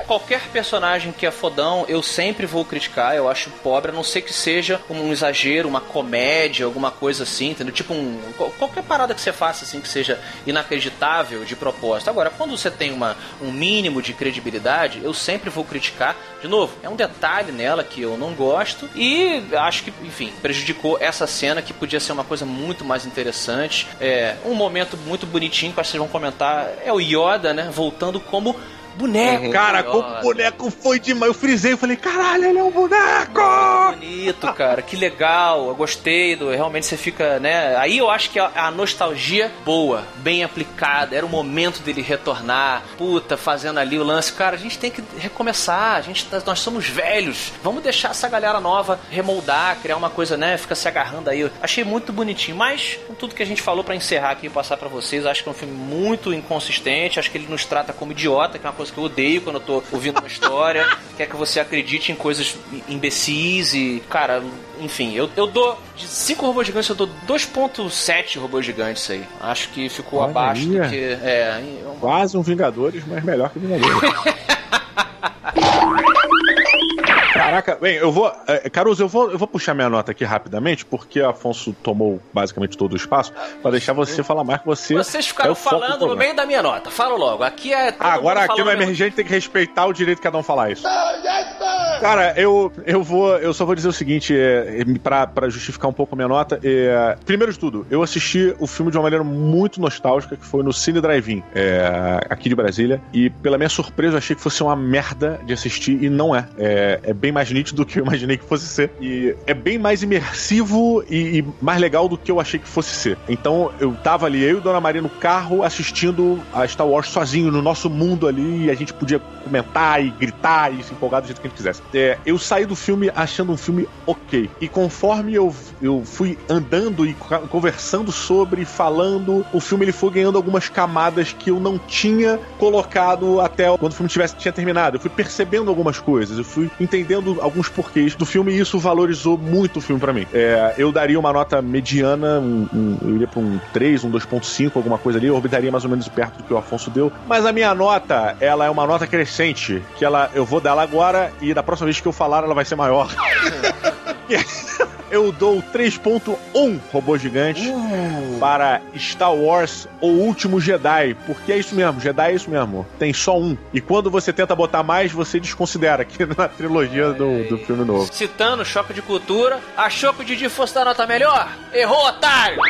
[SPEAKER 1] Qualquer personagem que é fodão, eu sempre vou criticar, eu acho pobre, a não ser que seja um exagero, uma comédia, alguma coisa assim, entendeu? Tipo um. qual- Qualquer parada que você faça assim que seja inacreditável de propósito. Agora, quando você tem uma, um mínimo de credibilidade, eu sempre vou criticar. De novo, é um detalhe nela que eu não gosto e acho que, enfim, prejudicou essa cena que podia ser uma coisa muito mais interessante. É um momento muito bonitinho que vocês vão comentar é o Yoda, né? Voltando como boneco.
[SPEAKER 2] Cara,
[SPEAKER 1] do
[SPEAKER 2] como o boneco foi demais. Eu frisei, eu falei, caralho, ele é um boneco!
[SPEAKER 1] Bonito, cara, que legal, eu gostei do. Realmente você fica, né? Aí eu acho que a, a nostalgia boa, bem aplicada, era o momento dele retornar, puta, fazendo ali o lance. Cara, a gente tem que recomeçar, a gente, tá- nós somos velhos, vamos deixar essa galera nova remoldar, criar uma coisa, né? Fica se agarrando aí. Eu achei muito bonitinho, mas com tudo que a gente falou pra encerrar aqui e passar pra vocês, acho que é um filme muito inconsistente, acho que ele nos trata como idiota, que é uma coisa que eu odeio quando eu tô ouvindo uma história, quer que você acredite em coisas imbecis e, cara, enfim, eu, eu dou de 5 robôs gigantes, eu dou 2.7 robôs gigantes aí. Acho que ficou
[SPEAKER 2] Olha
[SPEAKER 1] abaixo
[SPEAKER 2] aí.
[SPEAKER 1] do que. É, um-
[SPEAKER 2] Quase um Vingadores, mas melhor que Vingadores. Caraca, bem, eu vou. eh, Caruso, eu vou, eu vou puxar minha nota aqui rapidamente, porque Afonso tomou basicamente todo o espaço, pra deixar você falar mais que você.
[SPEAKER 1] Vocês
[SPEAKER 2] é
[SPEAKER 1] ficaram
[SPEAKER 2] o foco do
[SPEAKER 1] falando no meio da minha nota. Falo logo. Aqui é. todo
[SPEAKER 2] agora
[SPEAKER 1] mundo
[SPEAKER 2] aqui no. Emergente tem que respeitar o direito de cada um falar isso. Cara, eu, eu vou. Eu só vou dizer o seguinte, é, é, pra, pra justificar um pouco a minha nota. É, primeiro de tudo, eu assisti o filme de uma maneira muito nostálgica, que foi no Cine Drive-In, é, aqui de Brasília. E pela minha surpresa, eu achei que fosse uma merda de assistir, e não é. É, é bem mais nítido do que eu imaginei que fosse ser. E é bem mais imersivo e, e mais legal do que eu achei que fosse ser. Então eu tava ali, eu e Dona Maria no carro, assistindo a Star Wars sozinho, no nosso mundo ali, e a gente podia comentar e gritar e se empolgar do jeito que a gente quisesse. É, eu saí do filme achando um filme ok. E conforme eu, eu fui andando e conversando sobre, falando, o filme ele foi ganhando algumas camadas que eu não tinha colocado até quando o filme tivesse, tinha terminado. Eu fui percebendo algumas coisas, eu fui entendendo alguns porquês do filme e isso valorizou muito o filme para mim. É, eu daria uma nota mediana, um, um, eu iria pra um 3, um 2.5, alguma coisa ali, eu orbitaria mais ou menos perto do que o Afonso deu. Mas a minha nota, ela é uma nota crescente, que ela eu vou dar ela agora e da próxima vez que eu falar ela vai ser maior. eu dou 3.1 robô gigante uh. para Star Wars O Último Jedi, porque é isso mesmo, Jedi é isso mesmo, tem só um. E quando você tenta botar mais, você desconsidera que na trilogia do, do filme novo.
[SPEAKER 1] Citando Choque de Cultura, achou que o Didi fosse dar nota melhor? Errou, otário!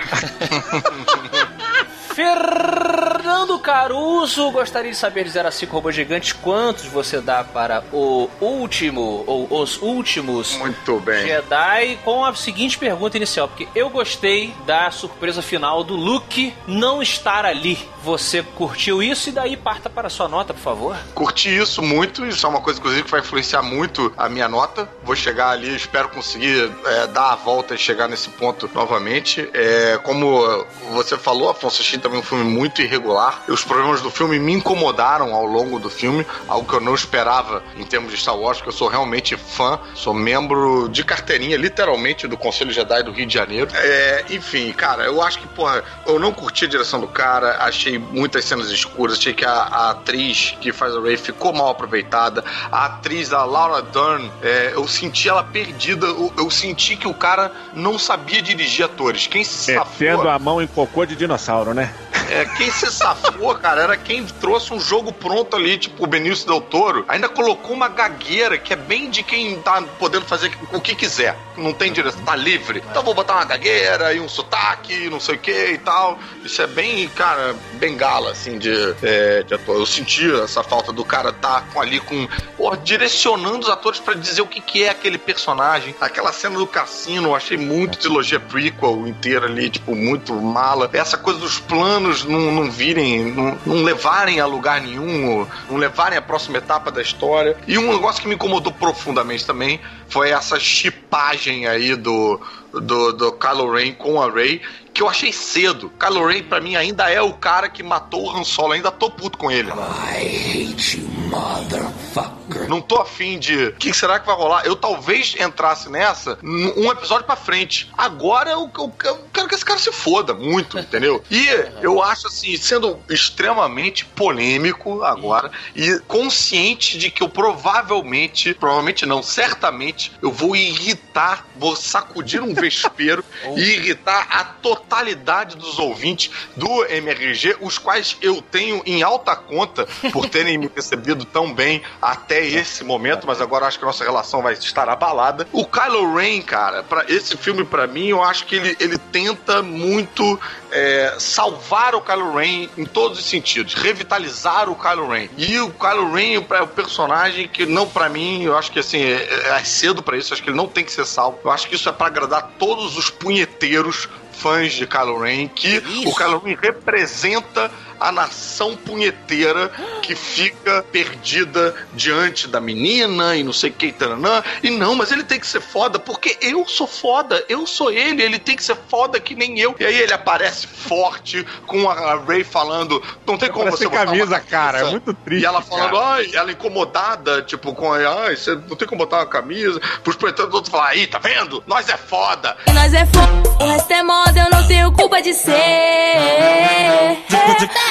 [SPEAKER 1] Fernando Caruso, gostaria de saber de 0 a 5 robôs gigantes, quantos você dá para o último, ou os últimos
[SPEAKER 3] Muito bem.
[SPEAKER 1] Jedi, com a seguinte pergunta inicial, porque eu gostei da surpresa final do Luke não estar ali. Você curtiu isso? E daí parta para a sua nota, por favor.
[SPEAKER 3] Curti isso muito, isso é uma coisa, inclusive, que vai influenciar muito a minha nota. Vou chegar ali, espero conseguir é, dar a volta e chegar nesse ponto novamente. É, como você falou, Afonso, achei também um filme muito irregular. Os problemas do filme me incomodaram ao longo do filme, algo que eu não esperava em termos de Star Wars, porque eu sou realmente fã, sou membro de carteirinha, literalmente, do Conselho Jedi do Rio de Janeiro. É, enfim, cara, eu acho que, porra, eu não curti a direção do cara, achei muitas cenas escuras, achei que a, a atriz que faz a Ray ficou mal aproveitada. A atriz, a Laura Dern, é, eu senti ela perdida, eu, eu, senti que o cara não sabia dirigir atores. Quem se
[SPEAKER 2] Metendo a mão em cocô de dinossauro, né?
[SPEAKER 3] É, quem se safou, cara, era quem trouxe um jogo pronto ali, tipo o Benício Del Toro. Ainda colocou uma gagueira que é bem de quem tá podendo fazer o que quiser. Não tem direção, tá livre. Então vou botar uma gagueira e um sotaque, não sei o que e tal. Isso é bem, cara, bengala, assim, de, é, de ator. Eu senti essa falta do cara tá ali com. Porra, direcionando os atores para dizer o que, que é aquele personagem. Aquela cena do cassino, eu achei muito trilogia prequel inteira ali, tipo, muito mala. Essa coisa dos planos não, não não, não levarem a lugar nenhum, não levarem a próxima etapa da história. E um negócio que me incomodou profundamente também foi essa chipagem aí do, do, do Kylo Ren com a Rey, que eu achei cedo. Kylo Ren, pra mim, ainda é o cara que matou o Han Solo. Ainda tô puto com ele. I hate you, motherfucker. Não tô afim de... O que será que vai rolar? Eu talvez entrasse nessa um episódio pra frente. Agora eu, eu, eu quero que esse cara se foda muito, entendeu? E eu acho, assim, sendo extremamente polêmico agora e consciente de que eu provavelmente, provavelmente não, certamente, eu vou irritar, vou sacudir um vespeiro e irritar a total totalidade dos ouvintes do MRG, os quais eu tenho em alta conta por terem me recebido tão bem até esse momento, mas agora acho que nossa relação vai estar abalada. O Kylo Ren, cara, para esse filme para mim, eu acho que ele, ele tenta muito é, salvar o Kylo Ren em todos os sentidos, revitalizar o Kylo Ren. E o Kylo Ren é o personagem que não para mim, eu acho que assim é, é cedo para isso, acho que ele não tem que ser salvo. Eu acho que isso é para agradar todos os punheteiros fãs de Kylo Ren que Isso. o Kylo Ren representa a nação punheteira que fica perdida diante da menina e não sei o que, taranã. E não, mas ele tem que ser foda porque eu sou foda, eu sou ele, ele tem que ser foda que nem eu. E aí ele aparece forte com a Ray falando, não tem como você
[SPEAKER 2] botar camisa, cara, é muito triste.
[SPEAKER 3] E ela falando,
[SPEAKER 2] cara.
[SPEAKER 3] ai, ela incomodada, tipo, com ai, você não tem como botar uma camisa. Pros pretendentes outros falar, aí, tá vendo? Nós é foda.
[SPEAKER 10] Nós é foda, o resto é moda, eu não tenho culpa de ser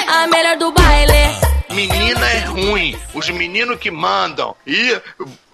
[SPEAKER 10] a melhor do baile.
[SPEAKER 3] menina é ruim, os meninos que mandam. E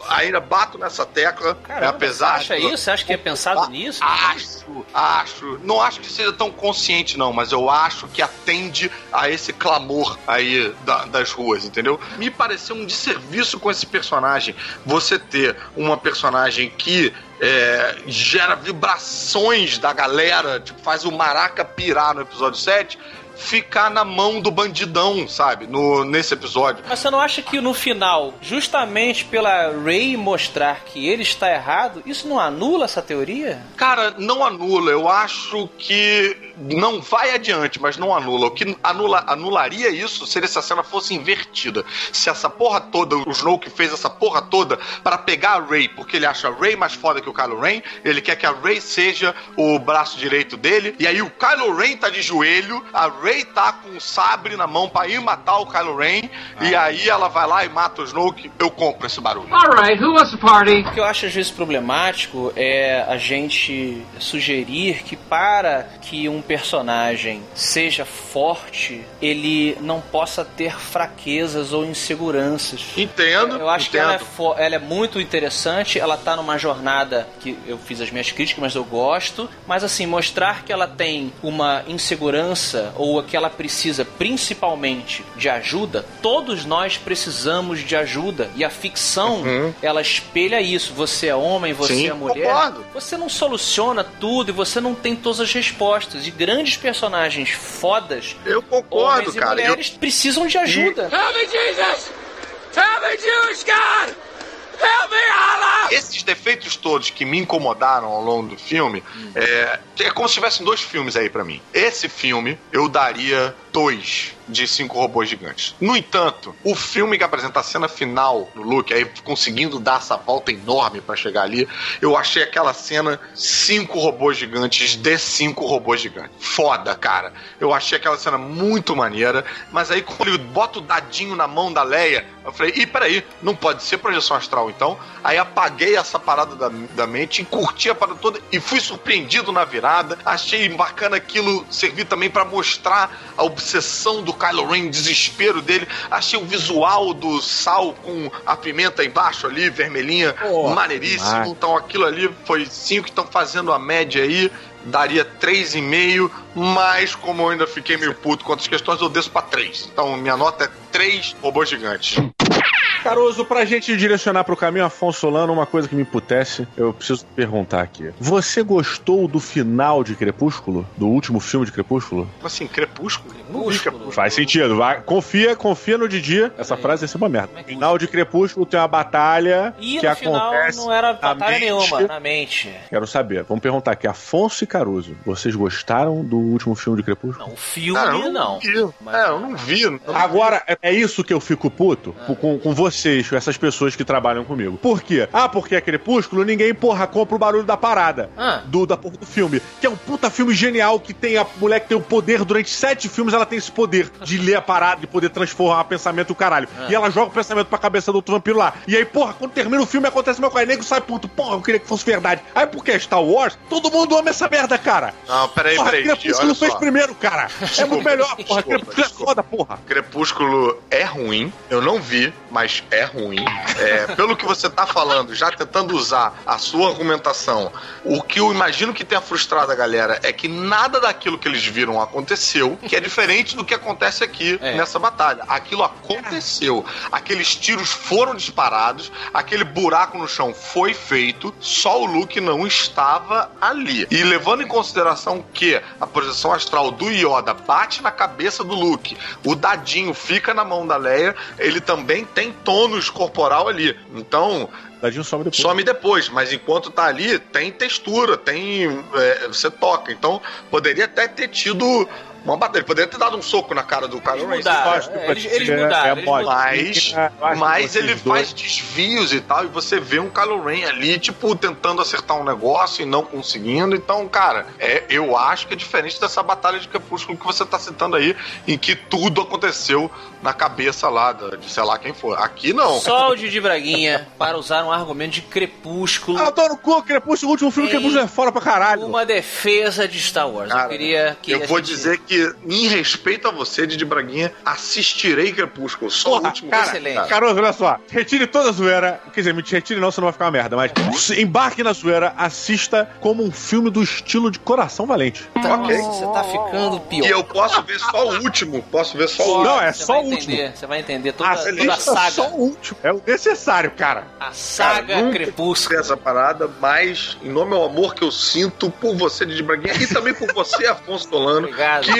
[SPEAKER 3] ainda bato nessa tecla,
[SPEAKER 1] Caramba,
[SPEAKER 3] apesar
[SPEAKER 1] você acha
[SPEAKER 3] de-
[SPEAKER 1] isso? Você acha que é pensado nisso?
[SPEAKER 3] Acho, acho. Não acho que seja tão consciente, não, mas eu acho que atende a esse clamor aí da- das ruas, entendeu? Me pareceu um desserviço com esse personagem. Você ter uma personagem que é, gera vibrações da galera, tipo, faz o maraca pirar no episódio 7. Ficar na mão do bandidão, sabe? No, nesse episódio.
[SPEAKER 1] Mas você não acha que no final, justamente pela Ray mostrar que ele está errado, isso não anula essa teoria?
[SPEAKER 3] Cara, não anula. Eu acho que não vai adiante, mas não anula. O que anula, anularia isso seria se a cena fosse invertida. Se essa porra toda, o Snoke fez essa porra toda para pegar a Rey, porque ele acha a Rey mais foda que o Kylo Ren, ele quer que a Rey seja o braço direito dele, e aí o Kylo Ren tá de joelho, a Rey tá com o sabre na mão pra ir matar o Kylo Ren, e aí ela vai lá e mata o Snoke. Eu compro esse barulho.
[SPEAKER 11] Alright, who wants to party?
[SPEAKER 1] O que eu acho às vezes problemático é a gente sugerir que para que um personagem seja forte, ele não possa ter fraquezas ou inseguranças.
[SPEAKER 3] Entendo.
[SPEAKER 1] Eu acho que ela é,
[SPEAKER 3] entendo.
[SPEAKER 1] ela é muito interessante, ela tá numa jornada que eu fiz as minhas críticas, mas eu gosto. Mas assim, mostrar que ela tem uma insegurança ou que ela precisa principalmente de ajuda, todos nós precisamos de ajuda. E a ficção,
[SPEAKER 3] Uhum.
[SPEAKER 1] ela espelha isso. Você é homem, você
[SPEAKER 3] Sim,
[SPEAKER 1] é mulher.
[SPEAKER 3] concordo.
[SPEAKER 1] Você não soluciona tudo e você não tem todas as respostas. E grandes personagens fodas,
[SPEAKER 3] Eu concordo,
[SPEAKER 1] homens e
[SPEAKER 3] cara. Eu-
[SPEAKER 1] mulheres, precisam de ajuda.
[SPEAKER 11] Help me, Jesus! Help me, Jewish God! Help me, Allah!
[SPEAKER 3] Esses defeitos todos que me incomodaram ao longo do filme, é, é como se tivessem dois filmes aí pra mim. Esse filme eu daria dois de cinco robôs gigantes. No entanto, o filme que apresenta a cena final do Luke, aí conseguindo dar essa volta enorme pra chegar ali, eu achei aquela cena cinco robôs gigantes de cinco robôs gigantes. Foda, cara. Eu achei aquela cena muito maneira, mas aí quando ele bota o dadinho na mão da Leia, eu falei, ih, peraí, não pode ser projeção astral então. Aí apaguei essa parada da, da mente e curti a parada toda e fui surpreendido na virada. Achei bacana aquilo servir também pra mostrar a obsessão do Kylo Ren, desespero dele. Achei o visual do sal com a pimenta embaixo ali, vermelhinha,
[SPEAKER 2] Pô,
[SPEAKER 3] maneiríssimo.
[SPEAKER 2] demais.
[SPEAKER 3] Então aquilo ali foi cinco que estão fazendo a média aí. Daria 3,5, mas como eu ainda fiquei meio puto com outras questões, eu desço pra 3. Então minha nota é 3 robôs gigantes.
[SPEAKER 2] Caruso, pra gente direcionar pro caminho Afonso Solano, uma coisa que me emputece, eu preciso perguntar aqui. Você gostou do final de Crepúsculo? Do último filme de Crepúsculo?
[SPEAKER 3] Como assim, Crepúsculo? Não vi Crepúsculo.
[SPEAKER 2] Faz sentido, vai. Confia, confia no Didi. Essa frase ia ser uma merda. Final de Crepúsculo tem uma batalha
[SPEAKER 1] E
[SPEAKER 2] que
[SPEAKER 1] no final
[SPEAKER 2] acontece.
[SPEAKER 1] não era
[SPEAKER 2] na
[SPEAKER 1] batalha
[SPEAKER 2] mente.
[SPEAKER 1] nenhuma, na mente.
[SPEAKER 2] Quero saber. Vamos perguntar aqui. Afonso e Caruso, vocês gostaram do último filme de Crepúsculo?
[SPEAKER 1] O filme
[SPEAKER 3] Cara, eu
[SPEAKER 1] não.
[SPEAKER 3] vi. É, eu não vi. não
[SPEAKER 2] Agora, é- é isso que eu fico puto com, com vocês, essas pessoas que trabalham comigo. Por quê? Ah, porque é crepúsculo, ninguém, porra, compra o barulho da parada.
[SPEAKER 1] Ah.
[SPEAKER 2] Do, da porra do filme. Que é um puta filme genial que tem a mulher que tem o poder, durante sete filmes ela tem esse poder de ler a parada, de poder transformar o pensamento o caralho. E ela joga o pensamento pra cabeça do outro vampiro lá. E aí, porra, quando termina o filme acontece meu pai nego sai puto. Porra, eu queria que fosse verdade. Aí porque é Star Wars, todo mundo ama essa merda, cara.
[SPEAKER 3] Não, peraí,
[SPEAKER 2] porra,
[SPEAKER 3] peraí.
[SPEAKER 2] Crepúsculo fez primeiro, cara. é muito melhor, porra.
[SPEAKER 3] desculpa,
[SPEAKER 2] Crepúsculo é
[SPEAKER 3] desculpa.
[SPEAKER 2] foda, porra.
[SPEAKER 3] Crepúsculo é ruim, eu não vi, mas é ruim. É, pelo que você tá falando, já tentando usar a sua argumentação, o que eu imagino que tenha frustrado a galera é que nada daquilo que eles viram aconteceu, que é diferente do que acontece aqui
[SPEAKER 1] É.
[SPEAKER 3] nessa batalha. Aquilo aconteceu. Aqueles tiros foram disparados, aquele buraco no chão foi feito, só o Luke não estava ali. E levando em consideração que a projeção astral do Yoda bate na cabeça do Luke, o dadinho fica na mão da Leia, ele também tem tônus corporal ali. Então,
[SPEAKER 2] Dadinho some depois.
[SPEAKER 3] some depois, mas enquanto tá ali, tem textura, tem. é, você toca. Então, poderia até ter tido uma batalha. Ele poderia ter dado um soco na cara do Kylo Ren.
[SPEAKER 1] mudaram,
[SPEAKER 3] que
[SPEAKER 1] é,
[SPEAKER 3] pode
[SPEAKER 1] eles- eles
[SPEAKER 3] ser.
[SPEAKER 1] mudaram, eles mudaram.
[SPEAKER 3] Mas, mas ele
[SPEAKER 2] dois-
[SPEAKER 3] faz desvios e tal, e você vê um Kylo Ren ali, tipo, tentando acertar um negócio e não conseguindo. Então, cara, é, eu acho que é diferente dessa batalha de Crepúsculo que você tá citando aí, em que tudo aconteceu na cabeça lá de sei lá quem for. Aqui não.
[SPEAKER 1] Só o Didi Braguinha para usar um argumento de crepúsculo.
[SPEAKER 2] Ah, eu tô no cu, Crepúsculo, o último filme Crepúsculo é fora pra caralho.
[SPEAKER 1] Uma defesa de Star Wars.
[SPEAKER 3] Cara,
[SPEAKER 1] eu queria que.
[SPEAKER 3] eu vou
[SPEAKER 1] gente-
[SPEAKER 3] dizer que, em respeito a você, Didi Braguinha, assistirei Crepúsculo. Só o
[SPEAKER 2] Porra,
[SPEAKER 3] último.
[SPEAKER 2] cara,
[SPEAKER 1] Excelente.
[SPEAKER 2] Caroso, olha só. Retire toda a zoeira. Quer dizer, me retire não, senão vai ficar uma merda. Mas embarque na zoeira, assista como um filme do estilo de Coração Valente.
[SPEAKER 3] Ok.
[SPEAKER 1] Nossa, você tá ficando pior.
[SPEAKER 3] E eu posso ver só o último. Posso ver só o último.
[SPEAKER 2] Não, é só o último.
[SPEAKER 1] entender, Você vai entender toda, toda a saga.
[SPEAKER 2] só o último. É o necessário, cara.
[SPEAKER 1] A saga
[SPEAKER 3] Cara,
[SPEAKER 1] Crepúsculo.
[SPEAKER 3] essa parada, mas em nome ao amor que eu sinto por você, Didi Braguinha, e também por você, Afonso Solano,
[SPEAKER 1] Obrigado.
[SPEAKER 3] que